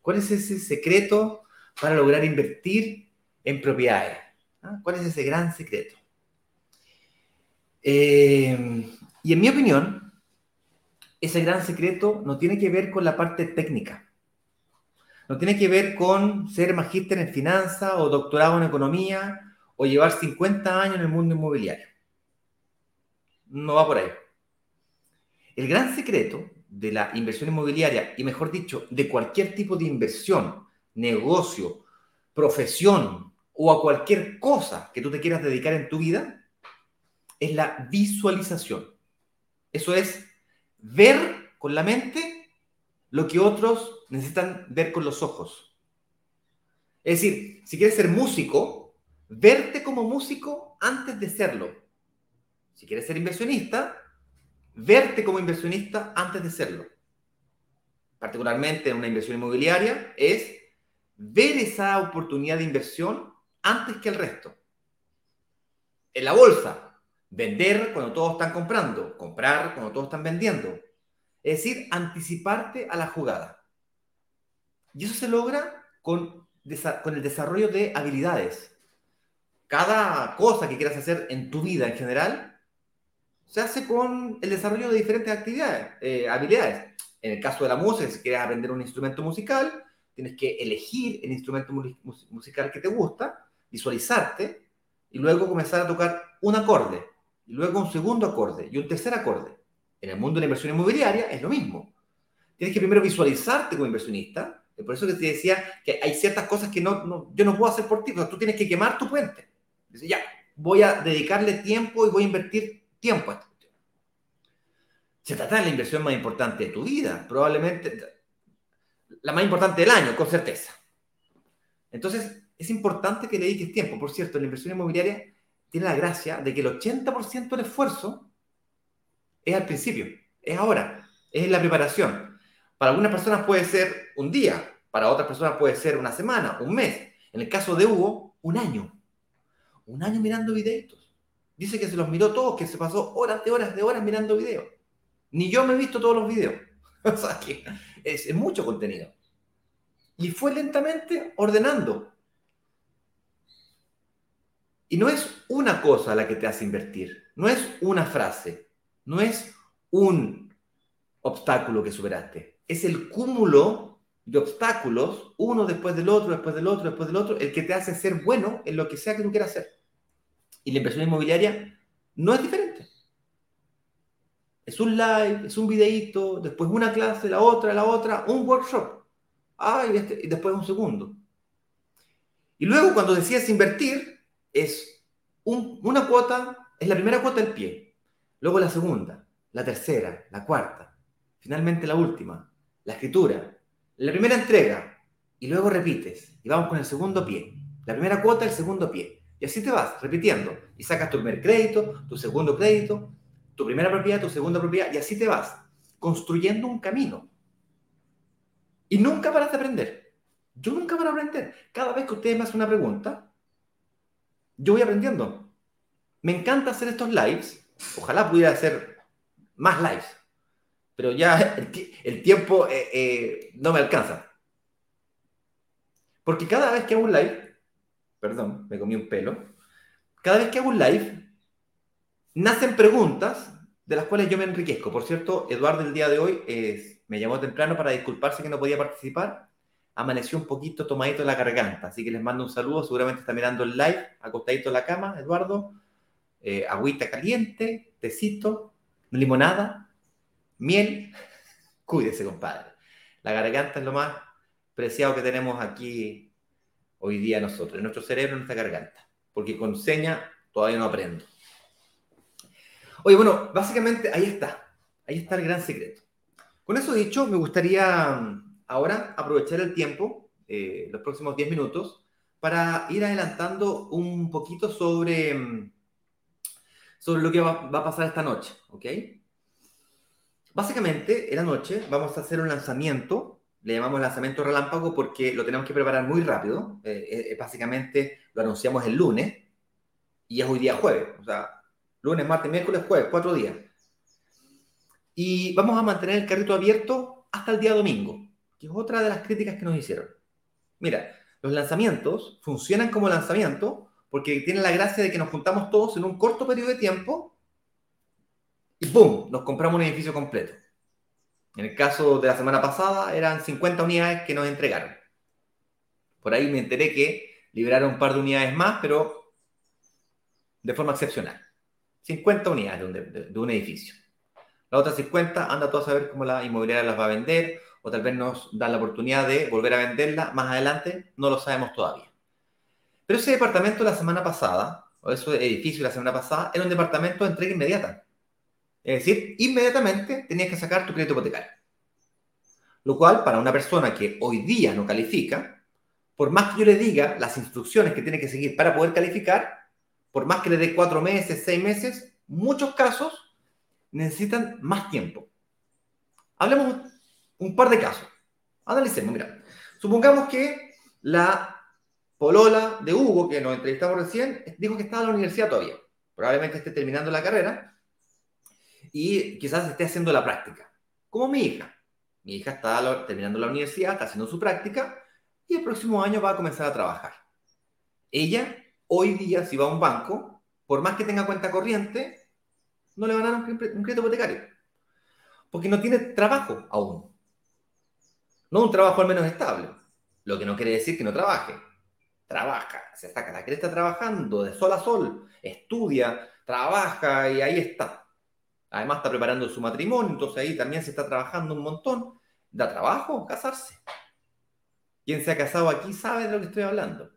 ¿Cuál es ese secreto para lograr invertir en propiedades? ¿Ah? ¿Cuál es ese gran secreto? Eh, y en mi opinión, ese gran secreto no tiene que ver con la parte técnica. No tiene que ver con ser magíster en finanzas o doctorado en economía o llevar 50 años en el mundo inmobiliario no va por ahí. El gran secreto de la inversión inmobiliaria, y mejor dicho, de cualquier tipo de inversión, negocio, profesión, o a cualquier cosa que tú te quieras dedicar en tu vida es la visualización. Eso es ver con la mente lo que otros necesitan ver con los ojos. Es decir, si quieres ser músico, verte como músico antes de serlo. Si quieres ser inversionista, verte como inversionista antes de serlo. Particularmente en una inversión inmobiliaria, es ver esa oportunidad de inversión antes que el resto. En la bolsa, vender cuando todos están comprando, comprar cuando todos están vendiendo. Es decir, anticiparte a la jugada. Y eso se logra con, con el desarrollo de habilidades. Cada cosa que quieras hacer en tu vida en general se hace con el desarrollo de diferentes actividades, eh, habilidades. En el caso de la música, si quieres aprender un instrumento musical, tienes que elegir el instrumento musical que te gusta, visualizarte y luego comenzar a tocar un acorde, y luego un segundo acorde y un tercer acorde. En el mundo de la inversión inmobiliaria es lo mismo. Tienes que primero visualizarte como inversionista, por eso que te decía que hay ciertas cosas que no, yo no puedo hacer por ti, pero tú tienes que quemar tu puente. Dice, ya, voy a dedicarle tiempo y voy a invertir tiempo a esto. Se trata de la inversión más importante de tu vida, probablemente la más importante del año, con certeza. Entonces, es importante que le dediques tiempo. Por cierto, la inversión inmobiliaria tiene la gracia de que el 80% del esfuerzo es al principio, es ahora, es en la preparación. Para algunas personas puede ser un día, para otras personas puede ser una semana, un mes. En el caso de Hugo, un año. Un año mirando videitos. Dice que se los miró todos, que se pasó horas de horas de horas mirando videos. Ni yo me he visto todos los videos. o sea que es, mucho contenido. Y fue lentamente ordenando. Y no es una cosa la que te hace invertir, no es una frase, no es un obstáculo que superaste, es el cúmulo de obstáculos, uno después del otro, después del otro, después del otro, el que te hace ser bueno en lo que sea que tú quieras hacer. Y la inversión inmobiliaria no es diferente. Es un live, es un videíto, después una clase, la otra, la otra, un workshop. Ah, y, este, después un segundo. Y luego cuando decides invertir, es una cuota, es la primera cuota del pie. Luego la segunda, la tercera, la cuarta. Finalmente la última, la escritura. La primera entrega. Y luego repites. Y vamos con el segundo pie. La primera cuota, el segundo pie. Y así te vas, repitiendo. Y sacas tu primer crédito, tu segundo crédito, tu primera propiedad, tu segunda propiedad, y así te vas, construyendo un camino. Y nunca paras de aprender. Yo nunca paro de aprender. Cada vez que ustedes me hacen una pregunta, yo voy aprendiendo. Me encanta hacer estos lives. Ojalá pudiera hacer más lives. Pero ya el, tiempo eh, eh, no me alcanza. Porque cada vez que hago un live, perdón, me comí un pelo, cada vez que hago un live, nacen preguntas de las cuales yo me enriquezco. Por cierto, Eduardo el día de hoy me llamó temprano para disculparse que no podía participar. Amaneció un poquito tomadito la garganta, así que les mando un saludo. Seguramente está mirando el live, acostadito en la cama, Eduardo. Eh, agüita caliente, tecito, limonada, miel. Cuídese, compadre. La garganta es lo más preciado que tenemos aquí hoy día nosotros, en nuestro cerebro, en nuestra garganta. Porque con seña todavía no aprendo. Oye, bueno, básicamente ahí está. Ahí está el gran secreto. Con eso dicho, me gustaría ahora aprovechar el tiempo, eh, los próximos 10 minutos, para ir adelantando un poquito sobre, mm, sobre lo que va, a pasar esta noche, ¿ok? Básicamente, en la noche vamos a hacer un lanzamiento, le llamamos lanzamiento relámpago porque lo tenemos que preparar muy rápido. Eh, eh, básicamente lo anunciamos el lunes y es hoy día jueves. O sea, Lunes, martes, miércoles, jueves, cuatro días. Y vamos a mantener el carrito abierto hasta el día domingo, que es otra de las críticas que nos hicieron. Mira, los lanzamientos funcionan como lanzamiento porque tienen la gracia de que nos juntamos todos en un corto periodo de tiempo y ¡pum! Nos compramos un edificio completo. En el caso de la semana pasada eran 50 unidades que nos entregaron. Por ahí me enteré que liberaron un par de unidades más, pero de forma excepcional. 50 unidades de un, edificio. La otra 50 anda todo a saber cómo la inmobiliaria las va a vender o tal vez nos da la oportunidad de volver a venderla más adelante, no lo sabemos todavía. Pero ese departamento la semana pasada, o ese edificio la semana pasada, era un departamento de entrega inmediata. Es decir, inmediatamente tenías que sacar tu crédito hipotecario. Lo cual, para una persona que hoy día no califica, por más que yo le diga las instrucciones que tiene que seguir para poder calificar, por más que le dé cuatro meses, seis meses, muchos casos necesitan más tiempo. Hablemos un par de casos. Analicemos, mira. Supongamos que la polola de Hugo, que nos entrevistamos recién, dijo que estaba en la universidad todavía. Probablemente esté terminando la carrera y quizás esté haciendo la práctica. Como mi hija. Mi hija está terminando la universidad, está haciendo su práctica y el próximo año va a comenzar a trabajar. Ella, hoy día, si va a un banco, por más que tenga cuenta corriente, no le van a dar un crédito hipotecario. Porque no tiene trabajo aún. No un trabajo al menos estable. Lo que no quiere decir que no trabaje. Trabaja, se saca la cresta trabajando de sol a sol, estudia, trabaja y ahí está. Además está preparando su matrimonio, entonces ahí también se está trabajando un montón. ¿Da trabajo casarse? Quien se ha casado aquí sabe de lo que estoy hablando.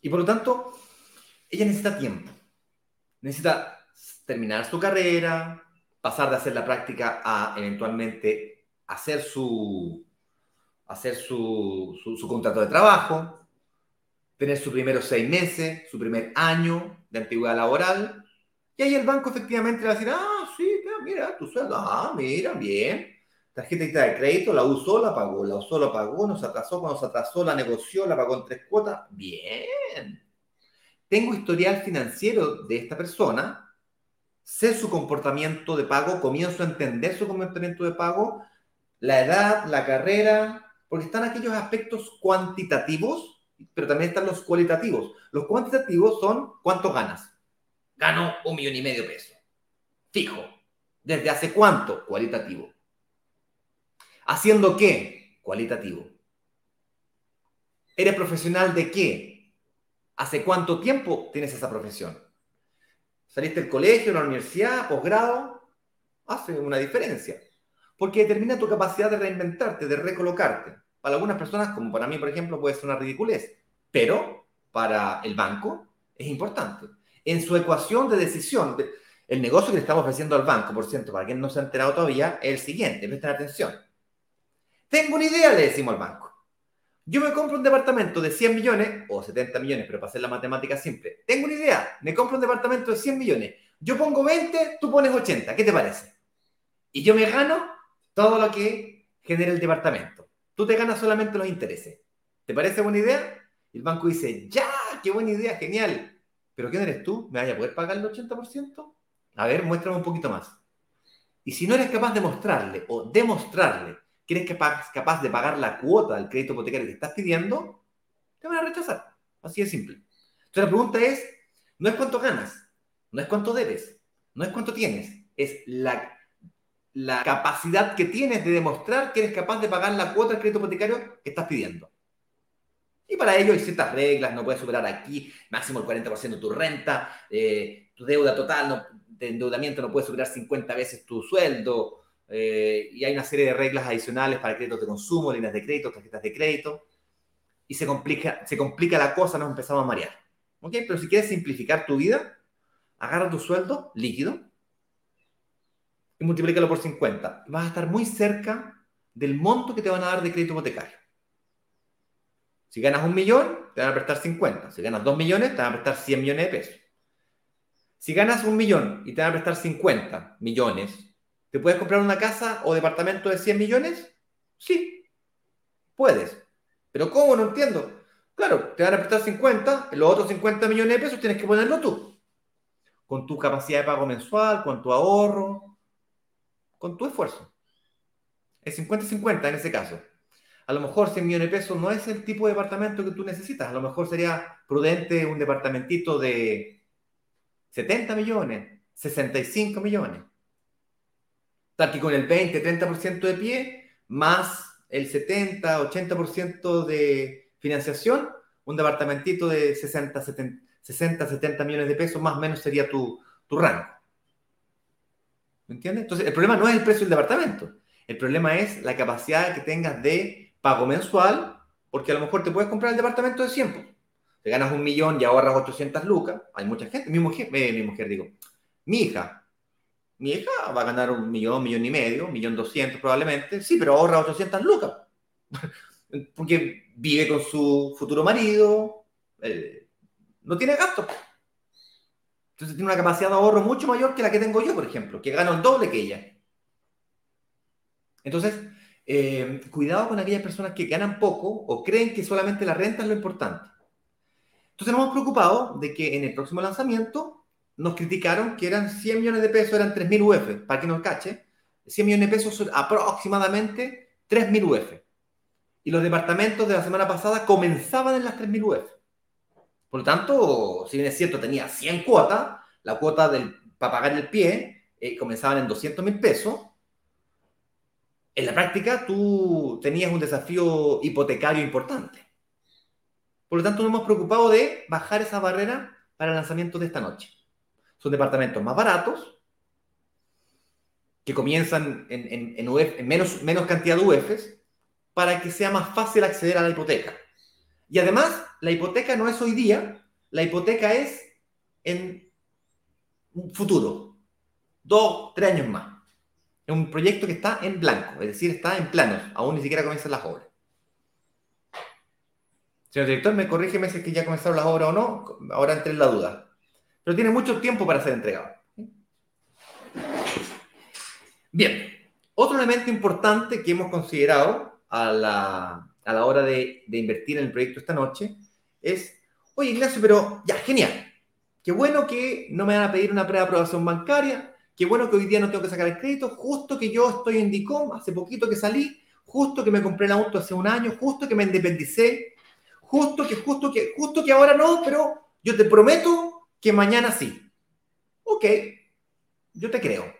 Y por lo tanto, ella necesita tiempo. Necesita terminar su carrera, pasar de hacer la práctica a eventualmente hacer su, hacer su, su, contrato de trabajo, tener sus primeros seis meses, su primer año de antigüedad laboral, y ahí el banco efectivamente le va a decir, ah, sí, mira, tu sueldo, ah, mira, bien. Tarjeta de crédito, la usó, la pagó, la usó, la pagó, nos atrasó, cuando se atrasó, la negoció, la pagó en tres cuotas. Bien. Tengo historial financiero de esta persona, sé su comportamiento de pago, comienzo a entender su comportamiento de pago, la edad, la carrera, porque están aquellos aspectos cuantitativos, pero también están los cualitativos. Los cuantitativos son cuánto ganas Gano un millón y medio de pesos. Fijo. ¿Desde hace cuánto? Cualitativo. ¿Haciendo qué? Cualitativo. ¿Eres profesional de qué? ¿Hace cuánto tiempo tienes esa profesión? ¿Saliste del colegio, la universidad, posgrado? Hace una diferencia. Porque determina tu capacidad de reinventarte, de recolocarte. Para algunas personas, como para mí, por ejemplo, puede ser una ridiculez. Pero para el banco es importante en su ecuación de decisión. El negocio que le estamos ofreciendo al banco, por cierto, para quien no se ha enterado todavía, es el siguiente, presten atención. Tengo una idea, le decimos al banco. Yo me compro un departamento de 100 millones, o 70 millones, pero para hacer la matemática simple. Tengo una idea, me compro un departamento de 100 millones. Yo pongo 20, tú pones 80. ¿Qué te parece? Y yo me gano todo lo que genera el departamento. Tú te ganas solamente los intereses. ¿Te parece buena idea? Y el banco dice, ya, qué buena idea, genial. ¿Pero quién eres tú? ¿Me vaya a poder pagar el 80%? A ver, muéstrame un poquito más. Y si no eres capaz de mostrarle o demostrarle que eres capaz, capaz de pagar la cuota del crédito hipotecario que estás pidiendo, te van a rechazar. Así de simple. Entonces la pregunta es, no es cuánto ganas, no es cuánto debes, no es cuánto tienes, es la, la capacidad que tienes de demostrar que eres capaz de pagar la cuota del crédito hipotecario que estás pidiendo. Y para ello hay ciertas reglas, no puedes superar aquí máximo el 40% de tu renta, eh, tu deuda total de endeudamiento no puede superar 50 veces tu sueldo, eh, y hay una serie de reglas adicionales para créditos de consumo, líneas de crédito, tarjetas de crédito, y se complica, se complica la cosa, nos empezamos a marear. ¿Ok? Pero si quieres simplificar tu vida, agarra tu sueldo líquido y multiplícalo por 50. Vas a estar muy cerca del monto que te van a dar de crédito hipotecario. Si ganas un millón, te van a prestar 50. Si ganas dos millones, te van a prestar 100 millones de pesos. Si ganas un millón y te van a prestar 50 millones, ¿te puedes comprar una casa o departamento de 100 millones? Sí, puedes. Pero ¿cómo? No entiendo. Claro, te van a prestar 50, los otros 50 millones de pesos tienes que ponerlo tú. Con tu capacidad de pago mensual, con tu ahorro, con tu esfuerzo. Es 50-50 en ese caso a lo mejor 100 millones de pesos no es el tipo de departamento que tú necesitas. A lo mejor sería prudente un departamentito de 70 millones, 65 millones. Tal que con el 20, 30% de pie, más el 70, 80% de financiación, un departamentito de 60, 70, 60, 70 millones de pesos, más o menos sería tu, tu rango. ¿Me entiendes? Entonces, el problema no es el precio del departamento. El problema es la capacidad que tengas de pago mensual porque a lo mejor te puedes comprar el departamento de 100. Te ganas un millón y ahorras 800 lucas. Hay mucha gente. Mi mujer, eh, mi mujer digo, mi hija. Mi hija va a ganar un millón, millón y medio, millón doscientos probablemente. Sí, pero ahorra 800 lucas. porque vive con su futuro marido. Eh, no tiene gastos. Entonces tiene una capacidad de ahorro mucho mayor que la que tengo yo, por ejemplo, que gano el doble que ella. Entonces, eh, cuidado con aquellas personas que ganan poco o creen que solamente la renta es lo importante. Entonces nos hemos preocupado de que en el próximo lanzamiento nos criticaron que eran 100 millones de pesos, eran 3.000 UF, para que nos cache. 100 millones de pesos son aproximadamente 3.000 UF. Y los departamentos de la semana pasada comenzaban en las 3.000 UF. Por lo tanto, si bien es cierto, tenía 100 cuotas, la cuota del, para pagar el pie eh, en 200 mil pesos. En la práctica, tú tenías un desafío hipotecario importante. Por lo tanto, nos hemos preocupado de bajar esa barrera para el lanzamiento de esta noche. Son departamentos más baratos, que comienzan en, en menos, menos cantidad de UFs, para que sea más fácil acceder a la hipoteca. Y además, la hipoteca no es hoy día, la hipoteca es en futuro, dos, tres años más. Es un proyecto que está en blanco, es decir, está en planos, aún ni siquiera comienzan las obras. Señor director, me corrige me dice que ya comenzaron las obras o no, ahora entré en la duda. Pero tiene mucho tiempo para ser entregado. Bien, otro elemento importante que hemos considerado a la, a la hora de, invertir en el proyecto esta noche es, oye Ignacio, pero ya, genial. Qué bueno que no me van a pedir una preaprobación bancaria, qué bueno que hoy día no tengo que sacar el crédito, justo que yo estoy en DICOM, hace poquito que salí, justo que me compré el auto hace un año, justo que me independicé, justo que, justo que, justo que ahora no, pero yo te prometo que mañana sí. Ok, yo te creo.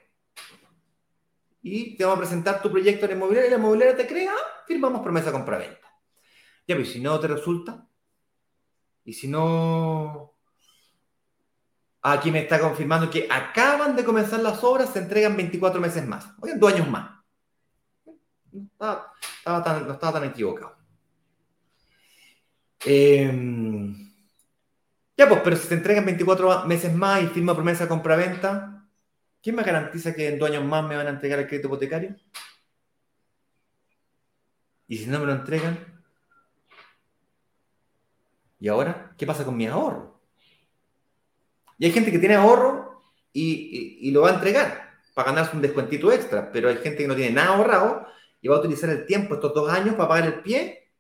Y te vamos a presentar tu proyecto en la inmobiliaria y la inmobiliaria te crea, firmamos promesa compra-venta. Ya, pero si no te resulta, y si no... Aquí me está confirmando que acaban de comenzar las obras, se entregan 24 meses más. Oigan, dos años más. No estaba, tan, equivocado. Em, ya, pues, pero si se entregan 24 meses más y firma promesa compra-venta, ¿quién me garantiza que en dos años más me van a entregar el crédito hipotecario? Y si no me lo entregan, ¿y ahora qué pasa con mi ahorro? Y hay gente que tiene ahorro y, lo va a entregar para ganarse un descuentito extra, pero hay gente que no tiene nada ahorrado y va a utilizar el tiempo, estos dos años, para pagar el pie,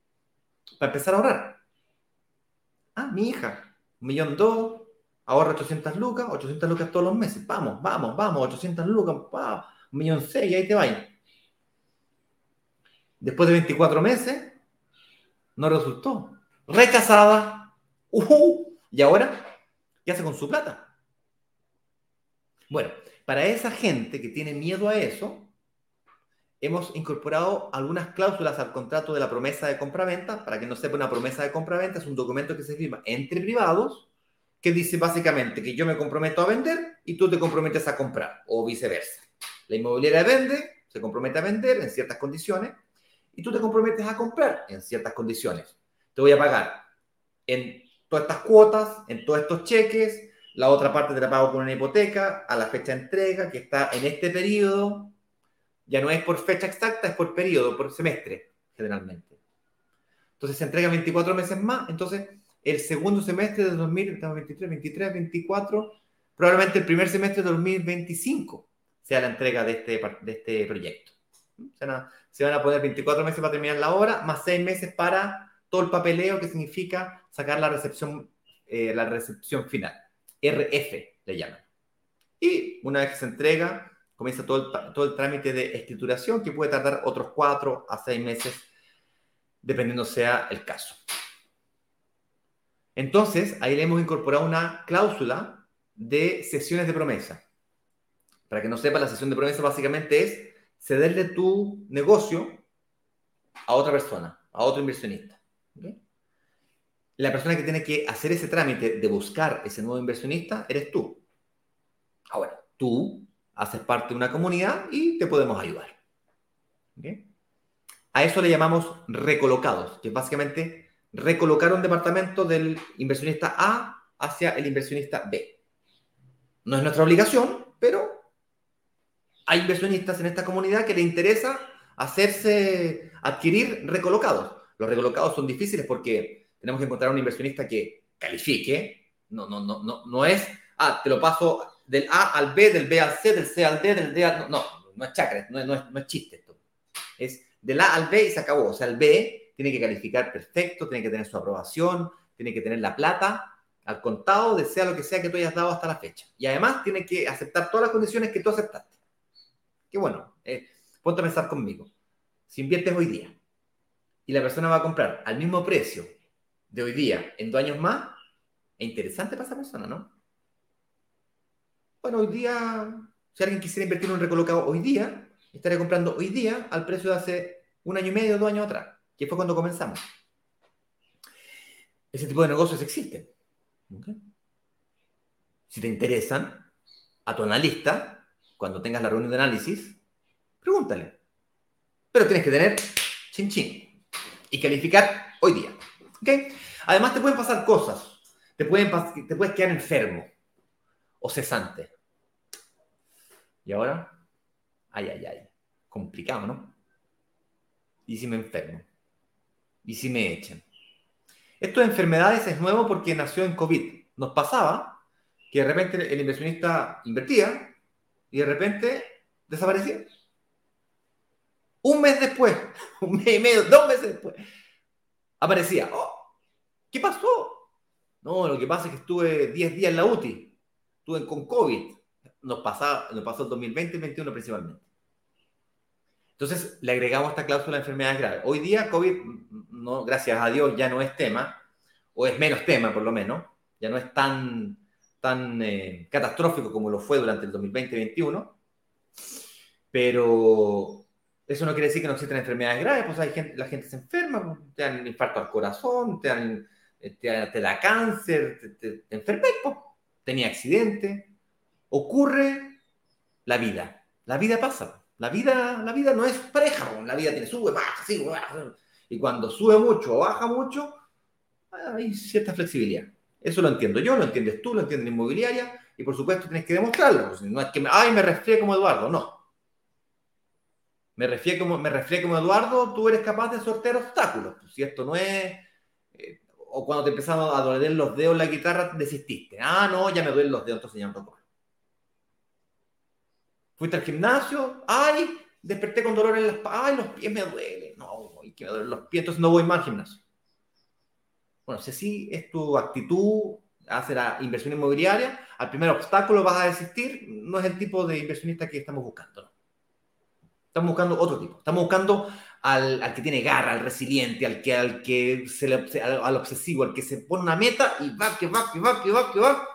para empezar a ahorrar. Ah, mi hija, un millón dos, ahorra 800 lucas, 800 lucas todos los meses. Vamos, vamos, vamos, 800 lucas, un millón seis, y ahí te va. Después de 24 meses, no resultó. Rechazada. Uh ¿Y ahora? ¿Qué hace con su plata? Bueno, para esa gente que tiene miedo a eso, hemos incorporado algunas cláusulas al contrato de la promesa de compraventa. Para que no sepa, una promesa de compraventa es un documento que se firma entre privados que dice básicamente que yo me comprometo a vender y tú te comprometes a comprar, o viceversa. La inmobiliaria vende, se compromete a vender en ciertas condiciones y tú te comprometes a comprar en ciertas condiciones. Te voy a pagar en todas estas cuotas, en todos estos cheques, la otra parte te la pago con una hipoteca a la fecha de entrega que está en este periodo. Ya no es por fecha exacta, es por periodo, por semestre, generalmente. Entonces se entrega 24 meses más, entonces el segundo semestre de 2023, 23, 24, probablemente el primer semestre de 2025 sea la entrega de este, de este proyecto. Se van a poner 24 meses para terminar la obra, más 6 meses para todo el papeleo que significa sacar la recepción, eh, la recepción final. RF le llaman. Y una vez que se entrega, comienza todo el, todo el trámite de escrituración que puede tardar otros 4 a 6 meses, dependiendo sea el caso. Entonces, ahí le hemos incorporado una cláusula de sesiones de promesa. Para que no sepa, la sesión de promesa básicamente es cederle tu negocio a otra persona, a otro inversionista. La persona que tiene que hacer ese trámite de buscar ese nuevo inversionista eres tú. Ahora, tú haces parte de una comunidad y te podemos ayudar. A eso le llamamos recolocados, que es básicamente recolocar un departamento del inversionista A hacia el inversionista B. No es nuestra obligación, pero hay inversionistas en esta comunidad que le interesa hacerse adquirir recolocados. Los recolocados son difíciles porque tenemos que encontrar un inversionista que califique. No, no, no, no, no es, ah, te lo paso del A al B, del B al C, del C al D, del D al... No, no, es chacra, no, no, es, no es chiste esto. Es del A al B y se acabó. O sea, el B tiene que calificar perfecto, tiene que tener su aprobación, tiene que tener la plata al contado de sea lo que sea que tú hayas dado hasta la fecha. Y además tiene que aceptar todas las condiciones que tú aceptaste. Qué bueno, eh, ponte a pensar conmigo. Si inviertes hoy día y la persona va a comprar al mismo precio de hoy día en dos años más, es interesante para esa persona, ¿no? Bueno, hoy día, si alguien quisiera invertir en un recolocado hoy día, estaría comprando hoy día al precio de hace un año y medio, dos años atrás, que fue cuando comenzamos. Ese tipo de negocios existen. Si te interesan, a tu analista, cuando tengas la reunión de análisis, pregúntale. Pero tienes que tener chin chin y calificar hoy día. Además, te pueden pasar cosas. Te, te puedes quedar enfermo o cesante. Y ahora, ay, ay, ay. Complicado, ¿no? ¿Y si me enfermo? ¿Y si me echan? Esto de enfermedades es nuevo porque nació en COVID. Nos pasaba que de repente el inversionista invertía y de repente desaparecía. Un mes después, un mes y medio, dos meses después, aparecía. Oh, ¿Qué pasó? No, lo que pasa es que estuve 10 días en la UTI. Estuve con COVID. Nos, pasaba, nos pasó el 2020 y 2021 principalmente. Entonces le agregamos esta cláusula de enfermedades graves. Hoy día COVID, no, gracias a Dios, ya no es tema, o es menos tema por lo menos, ya no es tan, tan eh, catastrófico como lo fue durante el 2020-2021, pero eso no quiere decir que no existen enfermedades graves, pues hay gente, la gente se enferma, pues, te dan infarto al corazón, te dan eh, te, da cáncer, te, te, enfermas, pues. tenía accidente, ocurre la vida, la vida pasa. La vida, la vida no es pareja, la vida tiene sube, baja, sí, baja. Y cuando sube mucho o baja mucho, hay cierta flexibilidad. Eso lo entiendo yo, lo entiendes tú, lo entiende la inmobiliaria, y por supuesto tienes que demostrarlo. No es que, ay, me resfrié como Eduardo, no. Me resfrié como, me como Eduardo, tú eres capaz de sortear obstáculos. Pues, no es... Eh, o cuando te empezaron a doler los dedos la guitarra, desististe. Ah, no, ya me duelen los dedos, entonces ya no toco. Fuiste al gimnasio, ay, desperté con dolor en las ay, los pies me duelen, no, que me duelen los pies, entonces no voy más al gimnasio. Bueno, si así es tu actitud hacia la inversión inmobiliaria, al primer obstáculo vas a desistir, no es el tipo de inversionista que estamos buscando. Estamos buscando otro tipo. Estamos buscando al, al, que tiene garra, al resiliente, al que, al que se le, al, al, obsesivo, al que se pone una meta y va, que va, que va, que va, que va.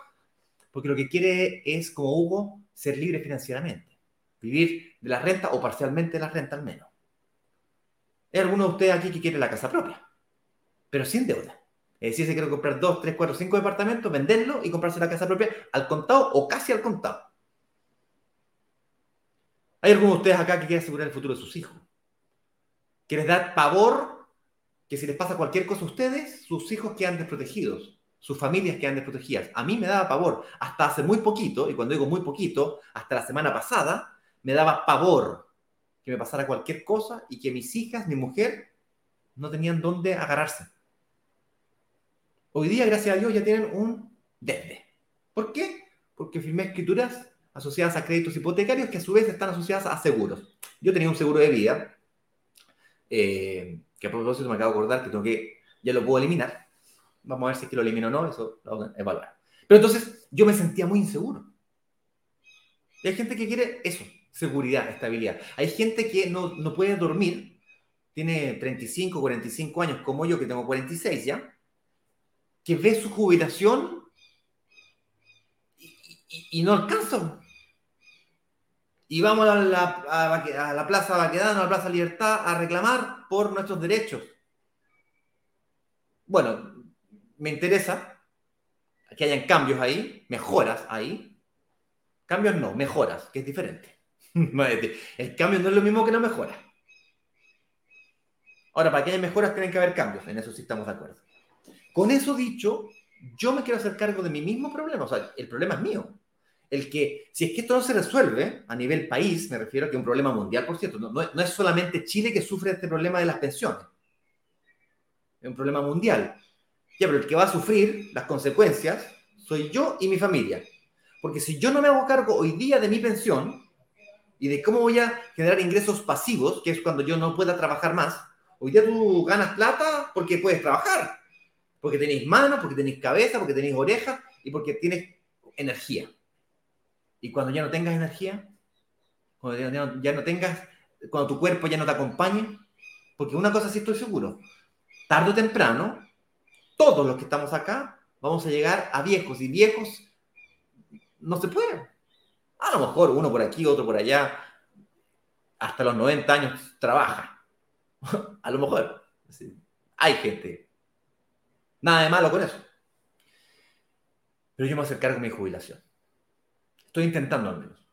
Porque lo que quiere es, como Hugo, ser libre financieramente vivir de la renta o parcialmente de la renta al menos. Hay alguno de ustedes aquí que quiere la casa propia, pero sin deuda. Es decir, se quiere comprar dos, tres, cuatro, cinco departamentos, venderlo y comprarse la casa propia al contado o casi al contado. Hay algunos de ustedes acá que quieren asegurar el futuro de sus hijos. Que les da pavor que si les pasa cualquier cosa a ustedes, sus hijos quedan desprotegidos, sus familias quedan desprotegidas. A mí me daba pavor hasta hace muy poquito, y cuando digo muy poquito, hasta la semana pasada, me daba pavor que me pasara cualquier cosa y que mis hijas, mi mujer, no tenían dónde agarrarse. Hoy día, gracias a Dios, ya tienen un desde. ¿Por qué? Porque firmé escrituras asociadas a créditos hipotecarios que a su vez están asociadas a seguros. Yo tenía un seguro de vida, eh, que a propósito me acabo de acordar que tengo que, ya lo puedo eliminar. Vamos a ver si es que lo elimino o no, eso lo vamos evaluar. Pero entonces yo me sentía muy inseguro. Y hay gente que quiere eso, seguridad, estabilidad. Hay gente que no, no puede dormir, tiene 35, 45 años, como yo que tengo 46 ya, que ve su jubilación y, no alcanza. Y vamos a la, a, la Plaza Baquedano, a la Plaza Libertad, a reclamar por nuestros derechos. Bueno, me interesa que hayan cambios ahí, mejoras ahí. Cambios no, mejoras, que es diferente. El cambio no es lo mismo que la mejora. Ahora, para que haya mejoras tienen que haber cambios, en eso sí estamos de acuerdo. Con eso dicho, yo me quiero hacer cargo de mi mismo problema, o sea, el problema es mío. El que, si es que esto no se resuelve a nivel país, me refiero a que es un problema mundial, por cierto, no, no es solamente Chile que sufre este problema de las pensiones, es un problema mundial. Ya, pero el que va a sufrir las consecuencias soy yo y mi familia. Porque si yo no me hago cargo hoy día de mi pensión y de cómo voy a generar ingresos pasivos, que es cuando yo no pueda trabajar más, hoy día tú ganas plata porque puedes trabajar porque tenéis manos, porque tenéis cabeza, porque tenéis orejas y porque tienes energía. Y cuando ya no tengas energía, cuando ya no, tengas, cuando tu cuerpo ya no te acompañe, porque una cosa sí estoy seguro, tarde o temprano, todos los que estamos acá vamos a llegar a viejos y viejos no se puede. A lo mejor uno por aquí, otro por allá, hasta los 90 años trabaja. a lo mejor. Hay gente Nada de malo con eso. Pero yo me voy a mi jubilación. Estoy intentando al menos.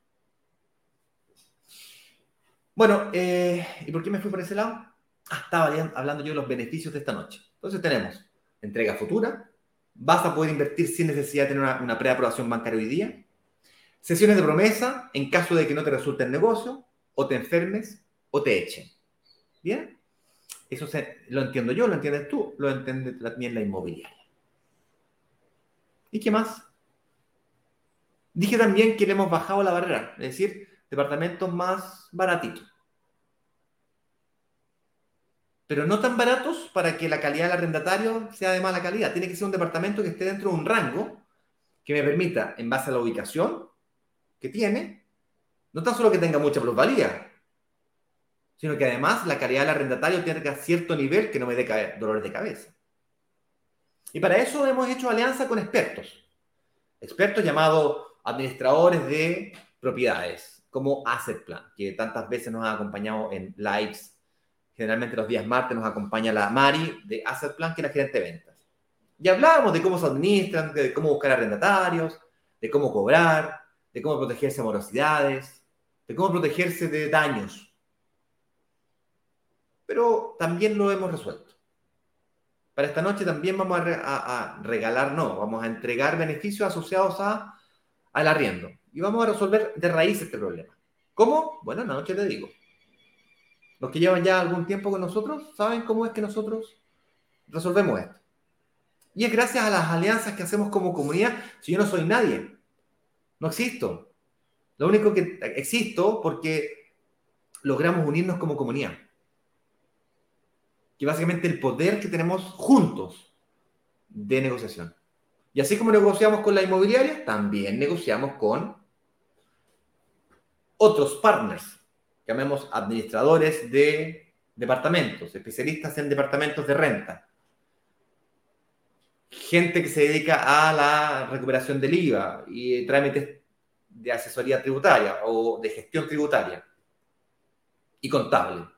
Bueno, eh, ¿y por qué me fui por ese lado? Ah, estaba hablando yo de los beneficios de esta noche. Entonces tenemos entrega futura, vas a poder invertir sin necesidad de tener una, una preaprobación bancaria hoy día, sesiones de promesa en caso de que no te resulte el negocio, o te enfermes, o te echen. ¿Bien? Eso lo entiendo yo, lo entiendes tú, lo entiende también la inmobiliaria. ¿Y qué más? Dije también que le hemos bajado la barrera, es decir, departamentos más baratitos. Pero no tan baratos para que la calidad del arrendatario sea de mala calidad. Tiene que ser un departamento que esté dentro de un rango que me permita, en base a la ubicación que tiene, no tan solo que tenga mucha plusvalía, sino que además la calidad del arrendatario tenga cierto nivel que no me dé dolores de cabeza. Y para eso hemos hecho alianza con expertos, expertos llamados administradores de propiedades, como Asset Plan, que tantas veces nos ha acompañado en lives. Generalmente los días martes nos acompaña la Mari de Asset Plan, que es la gerente de ventas. Y hablábamos de cómo se administran, de cómo buscar arrendatarios, de cómo cobrar, de cómo protegerse de morosidades, de cómo protegerse de daños pero también lo hemos resuelto. Para esta noche también vamos a, regalar, no, vamos a entregar beneficios asociados a, al arriendo. Y vamos a resolver de raíz este problema. ¿Cómo? Bueno, en la noche te digo. Los que llevan ya algún tiempo con nosotros saben cómo es que nosotros resolvemos esto. Y es gracias a las alianzas que hacemos como comunidad. Si yo no soy nadie, no existo. Lo único que existo porque logramos unirnos como comunidad que básicamente el poder que tenemos juntos de negociación. Y así como negociamos con la inmobiliaria, también negociamos con otros partners, llamemos administradores de departamentos, especialistas en departamentos de renta, gente que se dedica a la recuperación del IVA y trámites de asesoría tributaria o de gestión tributaria y contable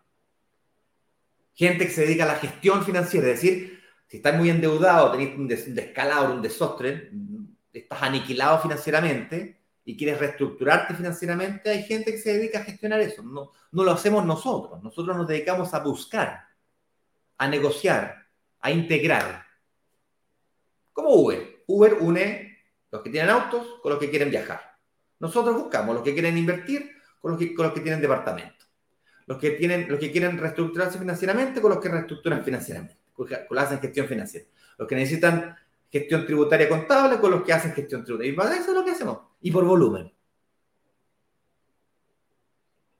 gente que se dedica a la gestión financiera, es decir, si estás muy endeudado, tenés un, descalabro, un desastre, estás aniquilado financieramente y quieres reestructurarte financieramente, hay gente que se dedica a gestionar eso. No, no lo hacemos nosotros. Nosotros nos dedicamos a buscar, a negociar, a integrar. Como Uber. Uber une los que tienen autos con los que quieren viajar. Nosotros buscamos los que quieren invertir con los que, tienen departamento los que, tienen, los que quieren reestructurarse financieramente con los que reestructuran financieramente, con los que hacen gestión financiera. Los que necesitan gestión tributaria contable con los que hacen gestión tributaria. Y para eso es lo que hacemos. Y por volumen.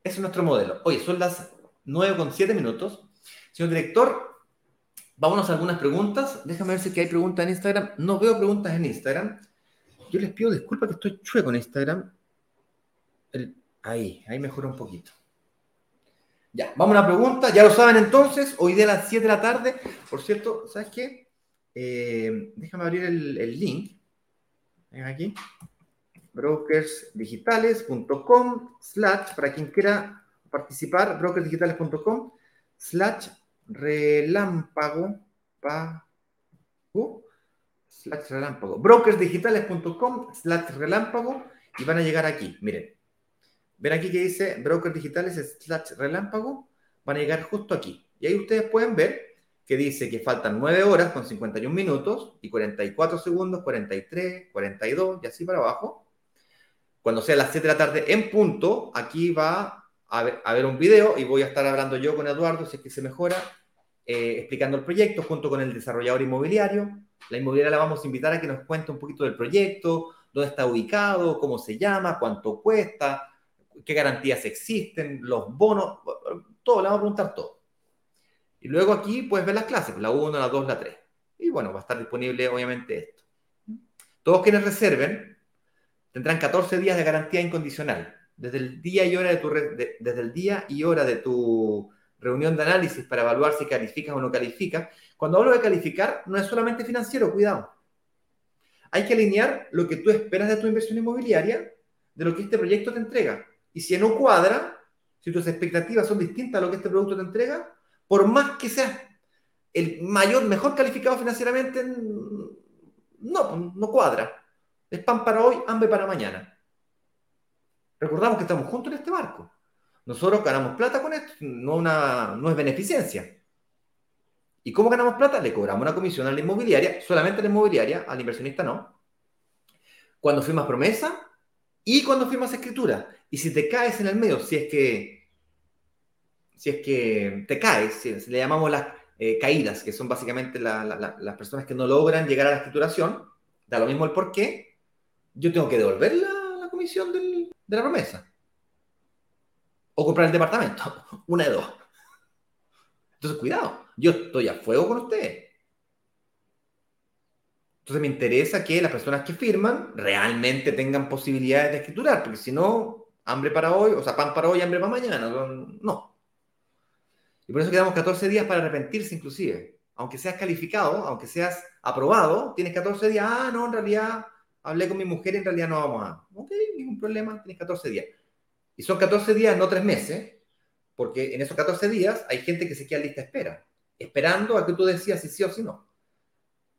Ese es nuestro modelo. Oye, son las 9 con 7 minutos. Señor director, vámonos a algunas preguntas. Déjame ver si hay preguntas en Instagram. No veo preguntas en Instagram. Yo les pido disculpas que estoy chueco en Instagram. ahí, ahí mejora un poquito. Ya, vamos a una pregunta. Ya lo saben entonces, hoy de las 7 de la tarde. Por cierto, ¿sabes qué? Eh, déjame abrir el, link. Ven aquí. Brokersdigitales.com slash, para quien quiera participar, brokersdigitales.com slash relámpago slash relámpago. Brokersdigitales.com slash relámpago y van a llegar aquí. Miren, Ven aquí que dice brokers digitales slash relámpago. Van a llegar justo aquí. Y ahí ustedes pueden ver que dice que faltan 9 horas con 51 minutos y 44 segundos, 43, 42 y así para abajo. Cuando sea las 7 de la tarde en punto, aquí va a ver, un video y voy a estar hablando yo con Eduardo, si es que se mejora, eh, explicando el proyecto junto con el desarrollador inmobiliario. La inmobiliaria la vamos a invitar a que nos cuente un poquito del proyecto, dónde está ubicado, cómo se llama, cuánto cuesta, qué garantías existen, los bonos, todo, le vamos a preguntar todo. Y luego aquí puedes ver las clases, la 1, la 2, la 3. Y bueno, va a estar disponible obviamente esto. Todos quienes reserven tendrán 14 días de garantía incondicional. Desde el día y hora de tu, desde el día y hora de tu reunión de análisis para evaluar si calificas o no calificas. Cuando hablo de calificar, no es solamente financiero, cuidado. Hay que alinear lo que tú esperas de tu inversión inmobiliaria de lo que este proyecto te entrega. Y si no cuadra, si tus expectativas son distintas a lo que este producto te entrega, por más que seas el mayor, mejor calificado financieramente, no, no cuadra. Es pan para hoy, hambre para mañana. Recordamos que estamos juntos en este barco. Nosotros ganamos plata con esto, no, una, no es beneficencia. ¿Y cómo ganamos plata? Le cobramos una comisión a la inmobiliaria, solamente a la inmobiliaria, al inversionista no. Cuando firmas promesa y cuando firmas escritura. Y si te caes en el medio, si es que, si es que te caes, si, le llamamos las eh, caídas, que son básicamente las personas que no logran llegar a la escrituración, da lo mismo el por qué, yo tengo que devolver la, comisión de la promesa o comprar el departamento. Una de dos. Entonces, cuidado, yo estoy a fuego con usted. Entonces me interesa que las personas que firman realmente tengan posibilidades de escriturar, porque si no, hambre para hoy, o sea, pan para hoy, hambre para mañana. No. Y por eso quedamos 14 días para arrepentirse inclusive. Aunque seas calificado, aunque seas aprobado, tienes 14 días. Ah, no, en realidad hablé con mi mujer y en realidad no vamos a... ningún problema, tienes 14 días. Y son 14 días, no 3 meses, porque en esos 14 días hay gente que se queda lista espera, esperando a que tú decías si sí o si no.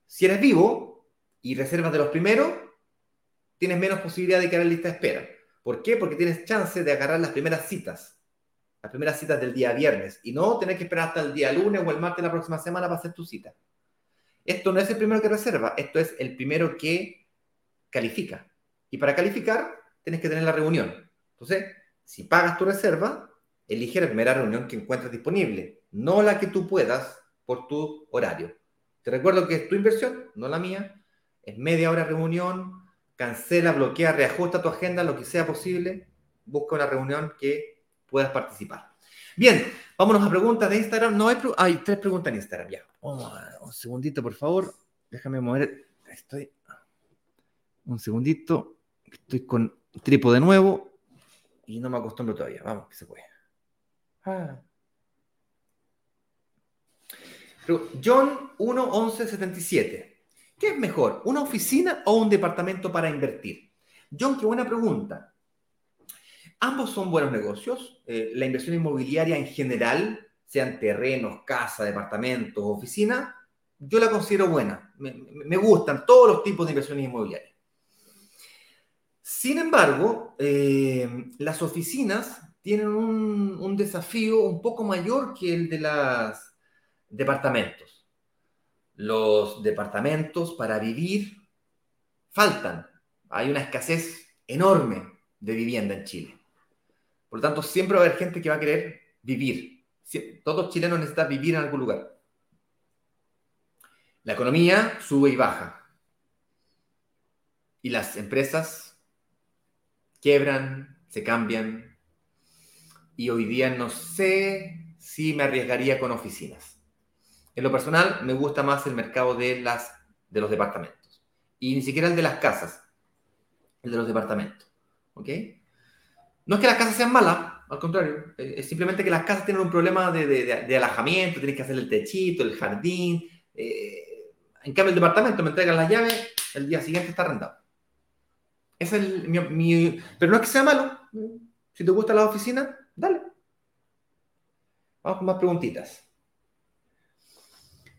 Si eres vivo y reservas de los primeros, tienes menos posibilidad de quedar lista espera. ¿Por qué? Porque tienes chance de agarrar las primeras citas, las primeras citas del día viernes, y no tener que esperar hasta el día lunes o el martes de la próxima semana para hacer tu cita. Esto no es el primero que reserva, esto es el primero que califica. Y para calificar, tienes que tener la reunión. Entonces, si pagas tu reserva, elige la primera reunión que encuentres disponible, no la que tú puedas por tu horario. Te recuerdo que es tu inversión, no la mía. Es media hora reunión, cancela, bloquea, reajusta tu agenda, lo que sea posible. Busca una reunión que puedas participar. Bien, vámonos a preguntas de Instagram. No hay, hay tres preguntas en Instagram. Ya, un segundito, por favor. Déjame mover. Estoy. Un segundito. Estoy con de nuevo y no me acostumbro todavía. Vamos, que se puede. Ah. John 11177. ¿Qué es mejor, una oficina o un departamento para invertir? John, qué buena pregunta. Ambos son buenos negocios. Eh, la inversión inmobiliaria en general, sean terrenos, casa, departamentos, oficina, yo la considero buena. Me, me, gustan todos los tipos de inversiones inmobiliarias. Sin embargo, eh, las oficinas tienen un, desafío un poco mayor que el de los departamentos. Los departamentos para vivir faltan. Hay una escasez enorme de vivienda en Chile. Por lo tanto, siempre va a haber gente que va a querer vivir. Todos chilenos necesitan vivir en algún lugar. La economía sube y baja. Y las empresas quiebran, se cambian. Y hoy día no sé si me arriesgaría con oficinas. En lo personal, me gusta más el mercado de, las, de los departamentos. Y ni siquiera el de las casas, el de los departamentos. ¿Ok? No es que las casas sean malas, al contrario, es simplemente que las casas tienen un problema de, de, alajamiento, tienes que hacer el techito, el jardín. Eh, en cambio, el departamento me entregan las llaves, el día siguiente está arrendado. Es el, mi, pero no es que sea malo. Si te gusta la oficina, dale. Vamos con más preguntitas.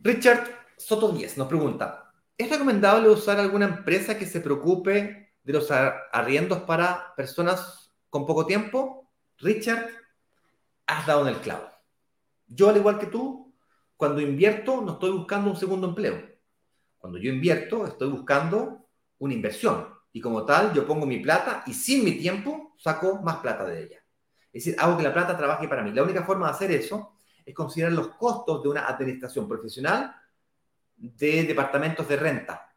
Richard Soto 10 nos pregunta, ¿es recomendable usar alguna empresa que se preocupe de los arriendos para personas con poco tiempo? Richard, has dado en el clavo. Yo, al igual que tú, cuando invierto no estoy buscando un segundo empleo. Cuando yo invierto estoy buscando una inversión. Y como tal, yo pongo mi plata y sin mi tiempo saco más plata de ella. Es decir, hago que la plata trabaje para mí. La única forma de hacer eso es considerar los costos de una administración profesional de departamentos de renta.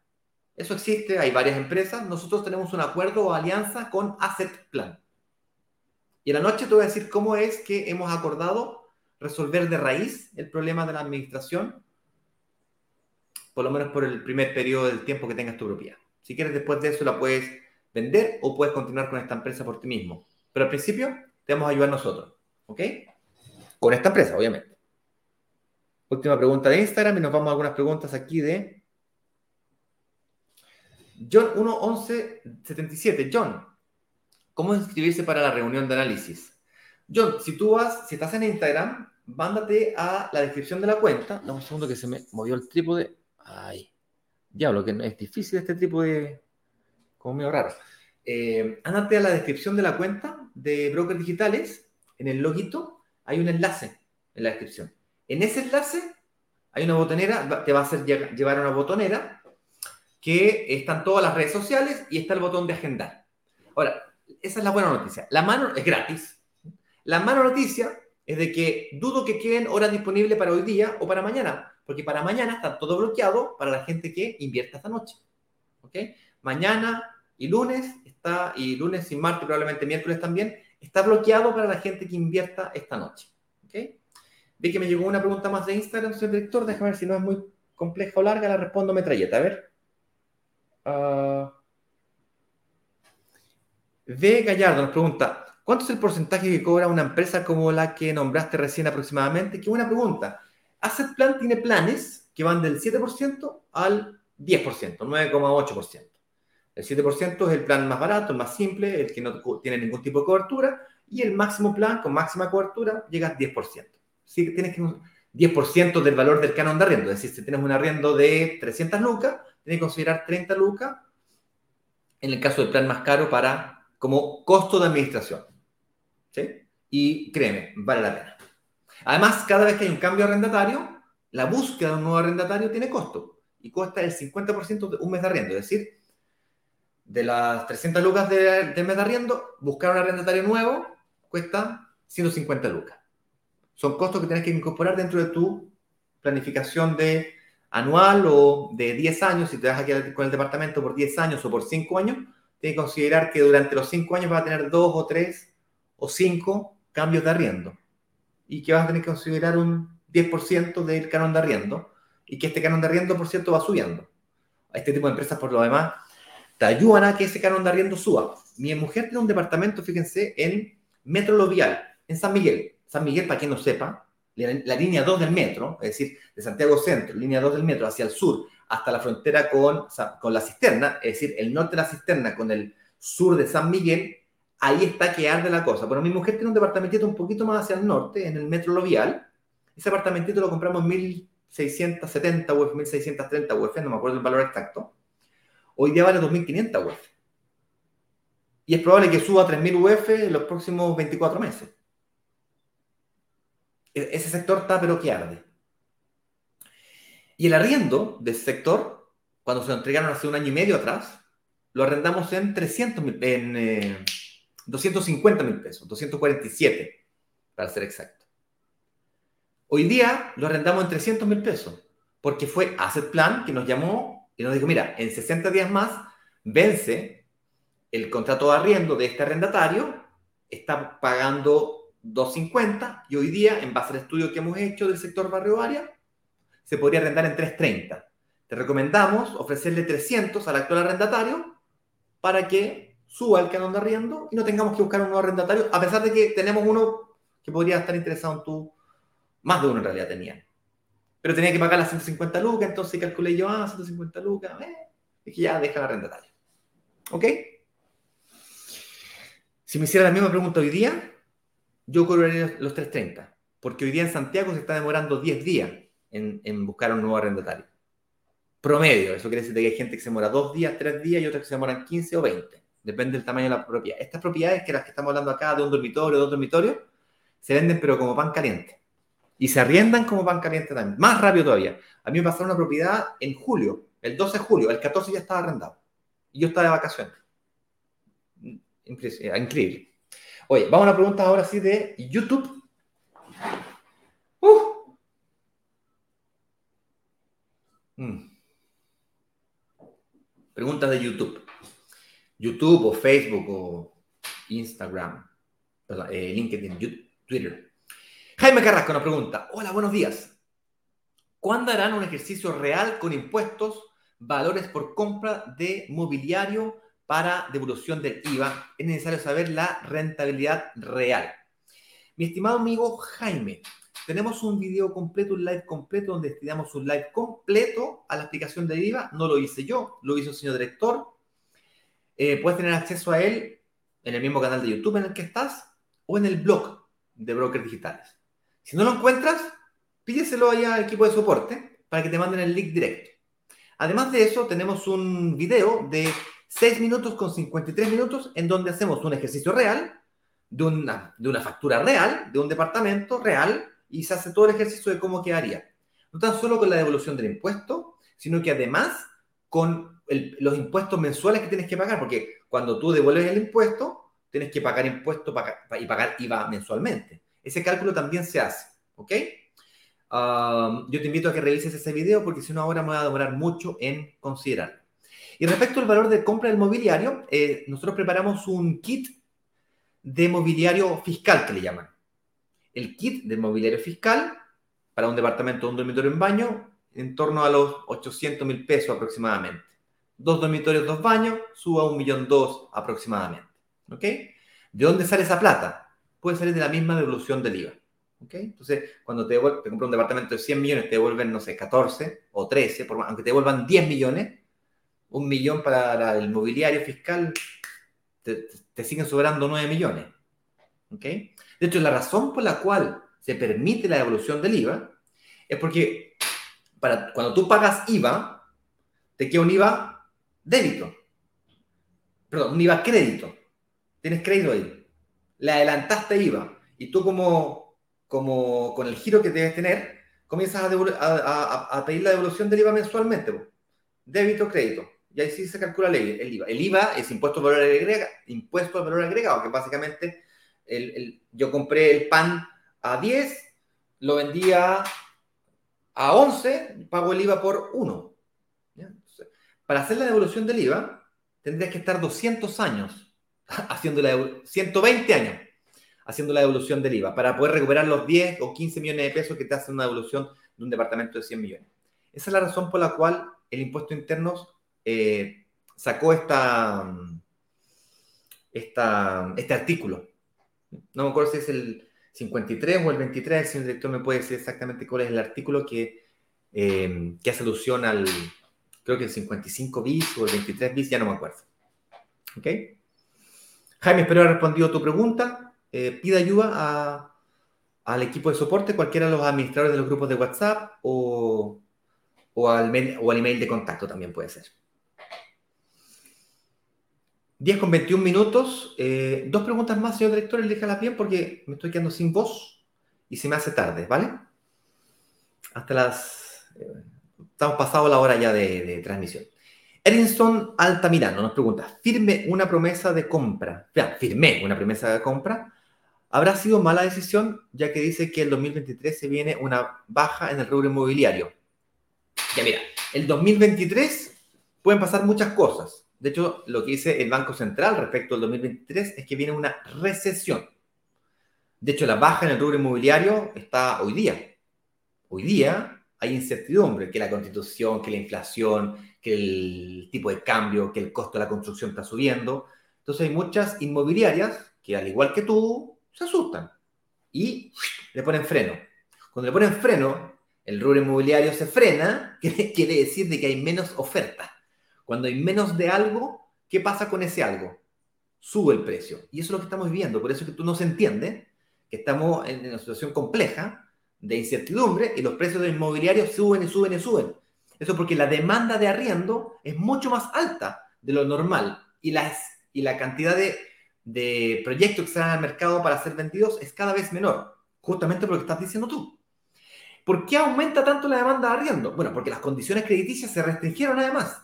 Eso existe, hay varias empresas. Nosotros tenemos un acuerdo o alianza con Asset Plan. Y en la noche te voy a decir cómo es que hemos acordado resolver de raíz el problema de la administración, por lo menos por el primer periodo del tiempo que tengas tu propiedad. Si quieres, después de eso la puedes vender o puedes continuar con esta empresa por ti mismo. Pero al principio te vamos a ayudar nosotros, ¿ok? Con esta empresa, obviamente. Última pregunta de Instagram y nos vamos a algunas preguntas aquí de John 11177. John, ¿cómo inscribirse para la reunión de análisis? John, si tú vas, si estás en Instagram, mándate a la descripción de la cuenta. Dame un segundo que se me movió el trípode. Ay, diablo, que es difícil este trípode, como medio raro. Eh, ándate a la descripción de la cuenta de Brokers Digitales. En el loguito hay un enlace en la descripción. En ese enlace hay una botonera, te va a hacer llevar a una botonera que están todas las redes sociales y está el botón de agendar. Ahora, esa es la buena noticia. La mano es gratis. La mala noticia es de que dudo que queden horas disponibles para hoy día o para mañana, porque para mañana está todo bloqueado para la gente que invierta esta noche. ¿Ok? Mañana y lunes está, y lunes y martes, probablemente miércoles también, está bloqueado para la gente que invierta esta noche. ¿Ok? Vi que me llegó una pregunta más de Instagram, señor director. Déjame ver si no es muy compleja o larga. La respondo metralleta. A ver. Uh... V. Gallardo nos pregunta: ¿Cuánto es el porcentaje que cobra una empresa como la que nombraste recién aproximadamente? Qué buena pregunta. Asset Plan tiene planes que van del 7% al 10%, 9,8%. El 7% es el plan más barato, el más simple, el que no tiene ningún tipo de cobertura, y el máximo plan con máxima cobertura llega al 10% sí tienes que 10% del valor del canon de arriendo. Es decir, si tienes un arriendo de 300 lucas, tienes que considerar 30 lucas en el caso del plan más caro para como costo de administración. Y créeme, vale la pena. Además, cada vez que hay un cambio arrendatario, la búsqueda de un nuevo arrendatario tiene costo y cuesta el 50% de un mes de arriendo. Es decir, de las 300 lucas del mes de arriendo, buscar un arrendatario nuevo cuesta 150 lucas. Son costos que tienes que incorporar dentro de tu planificación de anual o de 10 años. Si te vas a quedar con el departamento por 10 años o por 5 años, tienes que considerar que durante los 5 años vas a tener 2 o 3 o 5 cambios de arriendo. Y que vas a tener que considerar un 10% del canon de arriendo. Y que este canon de arriendo, por cierto, va subiendo. Este tipo de empresas, por lo demás, te ayudan a que ese canon de arriendo suba. Mi mujer tiene un departamento, fíjense, en Metro Lovial, en San Miguel. San Miguel, para quien no sepa, la, línea 2 del metro, es decir, de Santiago Centro, línea 2 del metro hacia el sur, hasta la frontera con, con la cisterna, es decir, el norte de la cisterna con el sur de San Miguel, ahí está que arde la cosa. Bueno, mi mujer tiene un departamentito un poquito más hacia el norte, en el metro Lovial. Ese apartamentito lo compramos en 1670 UF, 1630 UF, no me acuerdo el valor exacto. Hoy día vale 2500 UF. Y es probable que suba a 3000 UF en los próximos 24 meses. E-, ese sector está pero que arde. Y el arriendo de ese sector, cuando se lo entregaron hace un año y medio atrás, lo arrendamos en 300 en 250 eh, mil pesos, 247 para ser exacto. Hoy día lo arrendamos en 300 mil pesos, porque fue Asset Plan que nos llamó y nos dijo, mira, en 60 días más vence el contrato de arriendo de este arrendatario, está pagando 250 y hoy día, en base al estudio que hemos hecho del sector barrio área, se podría arrendar en 330. Te recomendamos ofrecerle 300 al actual arrendatario para que suba el canon de arriendo y no tengamos que buscar un nuevo arrendatario, a pesar de que tenemos uno que podría estar interesado en tu, más de uno en realidad tenía. Pero tenía que pagar las 150 lucas, entonces calculé yo, ah, 150 lucas, eh, y ya deja el arrendatario. ¿Ok? Si me hiciera la misma pregunta hoy día, yo cobraría los 330, porque hoy día en Santiago se está demorando 10 días en, buscar un nuevo arrendatario. Promedio, eso quiere decir que hay gente que se demora 2 días, 3 días y otras que se demoran 15 o 20. Depende del tamaño de la propiedad. Estas propiedades, que las que estamos hablando acá, de un dormitorio, de dos dormitorios, se venden pero como pan caliente. Y se arriendan como pan caliente también. Más rápido todavía. A mí me pasaron una propiedad en julio, el 12 de julio, el 14 ya estaba arrendado. Y yo estaba de vacaciones. Increíble. Oye, vamos a una pregunta ahora sí de YouTube. Uh. Mm. Preguntas de YouTube. YouTube o Facebook o Instagram. Eh, LinkedIn, Twitter. Jaime Carrasco nos pregunta, hola, buenos días. ¿Cuándo harán un ejercicio real con impuestos, valores por compra de mobiliario para devolución del IVA? Es necesario saber la rentabilidad real. Mi estimado amigo Jaime, tenemos un video completo, un live completo, donde destinamos un live completo a la explicación del IVA. No lo hice yo, lo hizo el señor director. Eh, puedes tener acceso a él en el mismo canal de YouTube en el que estás o en el blog de Brokers Digitales. Si no lo encuentras, pídeselo allá al equipo de soporte para que te manden el link directo. Además de eso, tenemos un video de 6 minutos con 53 minutos en donde hacemos un ejercicio real de una, de una factura real, de un departamento real, y se hace todo el ejercicio de cómo quedaría. No tan solo con la devolución del impuesto, sino que además con los impuestos mensuales que tienes que pagar, porque cuando tú devuelves el impuesto, tienes que pagar impuestos y pagar IVA mensualmente. Ese cálculo también se hace, ¿ok? yo te invito a que revises ese video porque si no ahora me voy a demorar mucho en considerar. Y respecto al valor de compra del mobiliario, eh, nosotros preparamos un kit de mobiliario fiscal que le llaman. El kit de mobiliario fiscal para un departamento un dormitorio en baño en torno a los 800 mil pesos aproximadamente. Dos dormitorios, dos baños, suba un millón dos aproximadamente. ¿Ok? ¿De dónde sale esa plata? puede salir de la misma devolución del IVA. ¿okay? Entonces, cuando te, te compras un departamento de 100 millones, te devuelven, no sé, 14 o 13, por, aunque te devuelvan 10 millones, un millón para el mobiliario fiscal, te, siguen sobrando 9 millones. ¿okay? De hecho, la razón por la cual se permite la devolución del IVA es porque para, cuando tú pagas IVA, te queda un IVA débito. Perdón, un IVA crédito. Tienes crédito ahí le adelantaste IVA y tú como, como con el giro que debes tener, comienzas a, pedir la devolución del IVA mensualmente. Débito, crédito. Y ahí sí se calcula el, IVA. El IVA es impuesto al valor agregado, impuesto al valor agregado, que básicamente yo compré el pan a 10, lo vendía a 11, pago el IVA por 1. Para hacer la devolución del IVA, tendrías que estar 200 años haciendo la 120 años haciendo la devolución del IVA para poder recuperar los 10 o 15 millones de pesos que te hace una devolución de un departamento de 100 millones. Esa es la razón por la cual el impuesto interno eh, sacó esta, este artículo. No me acuerdo si es el 53 o el 23, si el director me puede decir exactamente cuál es el artículo que, eh, que hace alusión al, creo que el 55 bis o el 23 bis, ya no me acuerdo. ¿Ok? Jaime, espero haber respondido tu pregunta. Eh, pida ayuda al equipo de soporte, cualquiera de los administradores de los grupos de WhatsApp o, al, email de contacto también puede ser. 10 con 21 minutos. Eh, dos preguntas más, señor director, elíjalas bien porque me estoy quedando sin voz y se me hace tarde, ¿vale? Hasta las... Eh, estamos pasado la hora ya de transmisión. Edinson Altamirano nos pregunta, firme una promesa de compra, ya, firmé una promesa de compra, ¿habrá sido mala decisión ya que dice que el 2023 se viene una baja en el rubro inmobiliario? Ya mira, el 2023 pueden pasar muchas cosas. De hecho, lo que dice el Banco Central respecto al 2023 es que viene una recesión. De hecho, la baja en el rubro inmobiliario está hoy día. Hoy día hay incertidumbre, que la constitución, que la inflación, que el tipo de cambio, que el costo de la construcción está subiendo. Entonces hay muchas inmobiliarias que al igual que tú, se asustan y le ponen freno. Cuando le ponen freno, el rubro inmobiliario se frena, quiere decir de que hay menos oferta. Cuando hay menos de algo, ¿qué pasa con ese algo? Sube el precio. Y eso es lo que estamos viendo. Por eso es que tú no se entiende que estamos en una situación compleja de incertidumbre y los precios de inmobiliario suben y suben y suben. Eso porque la demanda de arriendo es mucho más alta de lo normal y, las, y la cantidad de, de proyectos que están al mercado para ser vendidos es cada vez menor, justamente por lo que estás diciendo tú. ¿Por qué aumenta tanto la demanda de arriendo? Bueno, porque las condiciones crediticias se restringieron además.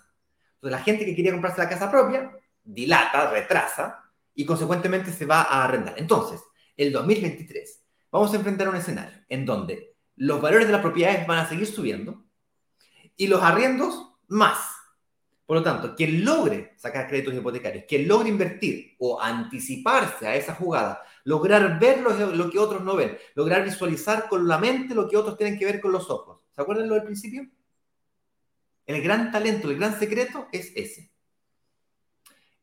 Entonces la gente que quería comprarse la casa propia dilata, retrasa y consecuentemente se va a arrendar. Entonces, el 2023 vamos a enfrentar un escenario en donde los valores de las propiedades van a seguir subiendo y los arriendos más. Por lo tanto, quien logre sacar créditos hipotecarios, quien logre invertir o anticiparse a esa jugada, lograr ver lo, que otros no ven, lograr visualizar con la mente lo que otros tienen que ver con los ojos. ¿Se acuerdan lo del principio? El gran talento, el gran secreto es ese.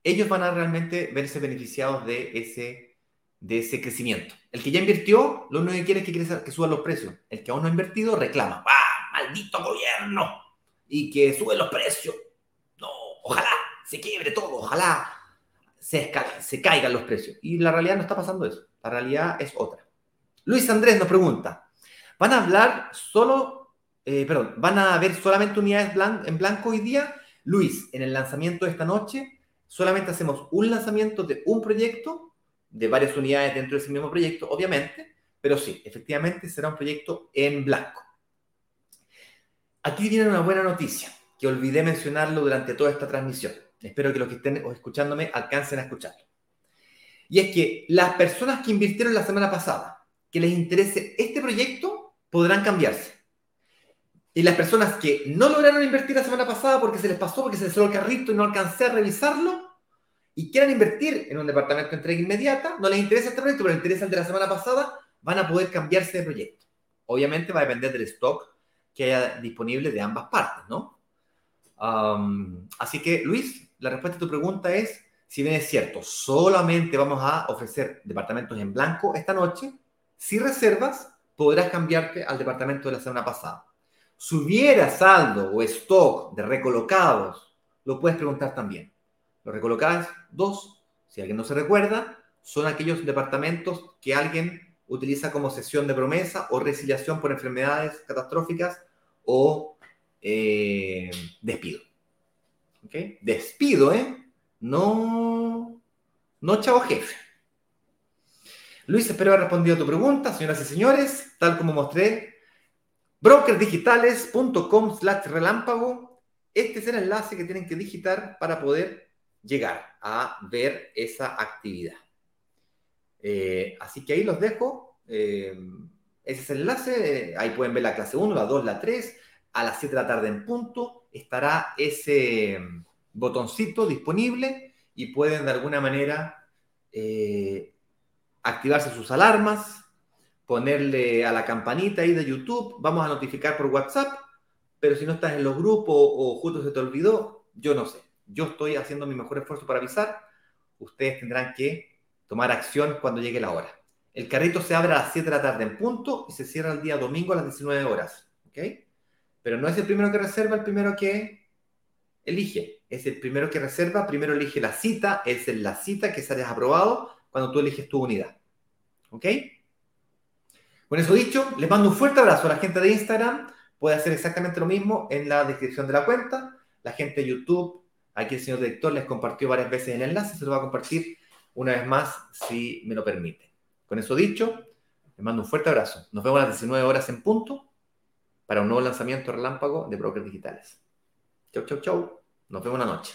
Ellos van a realmente verse beneficiados de ese, de ese crecimiento. El que ya invirtió, lo único que quiere es que, suban los precios. El que aún no ha invertido reclama. ¡Ah, maldito gobierno! Y que suben los precios. No, ojalá se quiebre todo, ojalá se, caigan los precios. Y la realidad no está pasando eso. La realidad es otra. Luis Andrés nos pregunta, ¿van a hablar solo, eh, perdón, van a haber solamente unidades en blanco hoy día? Luis, en el lanzamiento de esta noche, solamente hacemos un lanzamiento de un proyecto, de varias unidades dentro de ese mismo proyecto, obviamente, pero sí, efectivamente será un proyecto en blanco. Aquí viene una buena noticia, que olvidé mencionarlo durante toda esta transmisión. Espero que los que estén escuchándome alcancen a escucharlo. Y es que las personas que invirtieron la semana pasada, que les interese este proyecto, podrán cambiarse. Y las personas que no lograron invertir la semana pasada porque se les pasó, porque se les cerró el carrito y no alcancé a revisarlo, y quieran invertir en un departamento de entrega inmediata, no les interesa este proyecto, pero les interesa el de la semana pasada, van a poder cambiarse de proyecto. Obviamente va a depender del stock que haya disponible de ambas partes, ¿no? así que, Luis, la respuesta a tu pregunta es, si bien es cierto, solamente vamos a ofrecer departamentos en blanco esta noche, si reservas, podrás cambiarte al departamento de la semana pasada. Si hubiera saldo o stock de recolocados, lo puedes preguntar también. Los recolocados, dos, si alguien no se recuerda, son aquellos departamentos que alguien utiliza como sesión de promesa o resiliación por enfermedades catastróficas o eh, despido. Despido, ¿eh? No, no chavo jefe. Luis, espero haber respondido a tu pregunta, señoras y señores. Tal como mostré, brokersdigitales.com slash relámpago. Este es el enlace que tienen que digitar para poder llegar a ver esa actividad. Eh, así que ahí los dejo. Eh, ese es el enlace. ahí pueden ver la clase 1, la 2, la 3. A las 7 de la tarde en punto estará ese botoncito disponible y pueden de alguna manera eh, activarse sus alarmas, ponerle a la campanita ahí de YouTube, vamos a notificar por WhatsApp, pero si no estás en los grupos o justo se te olvidó, yo no sé. Yo estoy haciendo mi mejor esfuerzo para avisar, ustedes tendrán que tomar acción cuando llegue la hora. El carrito se abre a las 7 de la tarde en punto y se cierra el día domingo a las 19 horas. ¿Ok? Pero no es el primero que reserva, el primero que elige. Es el primero que reserva, primero elige la cita, es la cita que sales aprobado cuando tú eliges tu unidad. ¿Ok? Con eso dicho, les mando un fuerte abrazo a la gente de Instagram. Puede hacer exactamente lo mismo en la descripción de la cuenta. La gente de YouTube, aquí el señor director les compartió varias veces el enlace, se lo va a compartir una vez más si me lo permite. Con eso dicho, les mando un fuerte abrazo. Nos vemos a las 19 horas en punto para un nuevo lanzamiento relámpago de brokers digitales. Chau, chau, chau. Nos vemos la noche.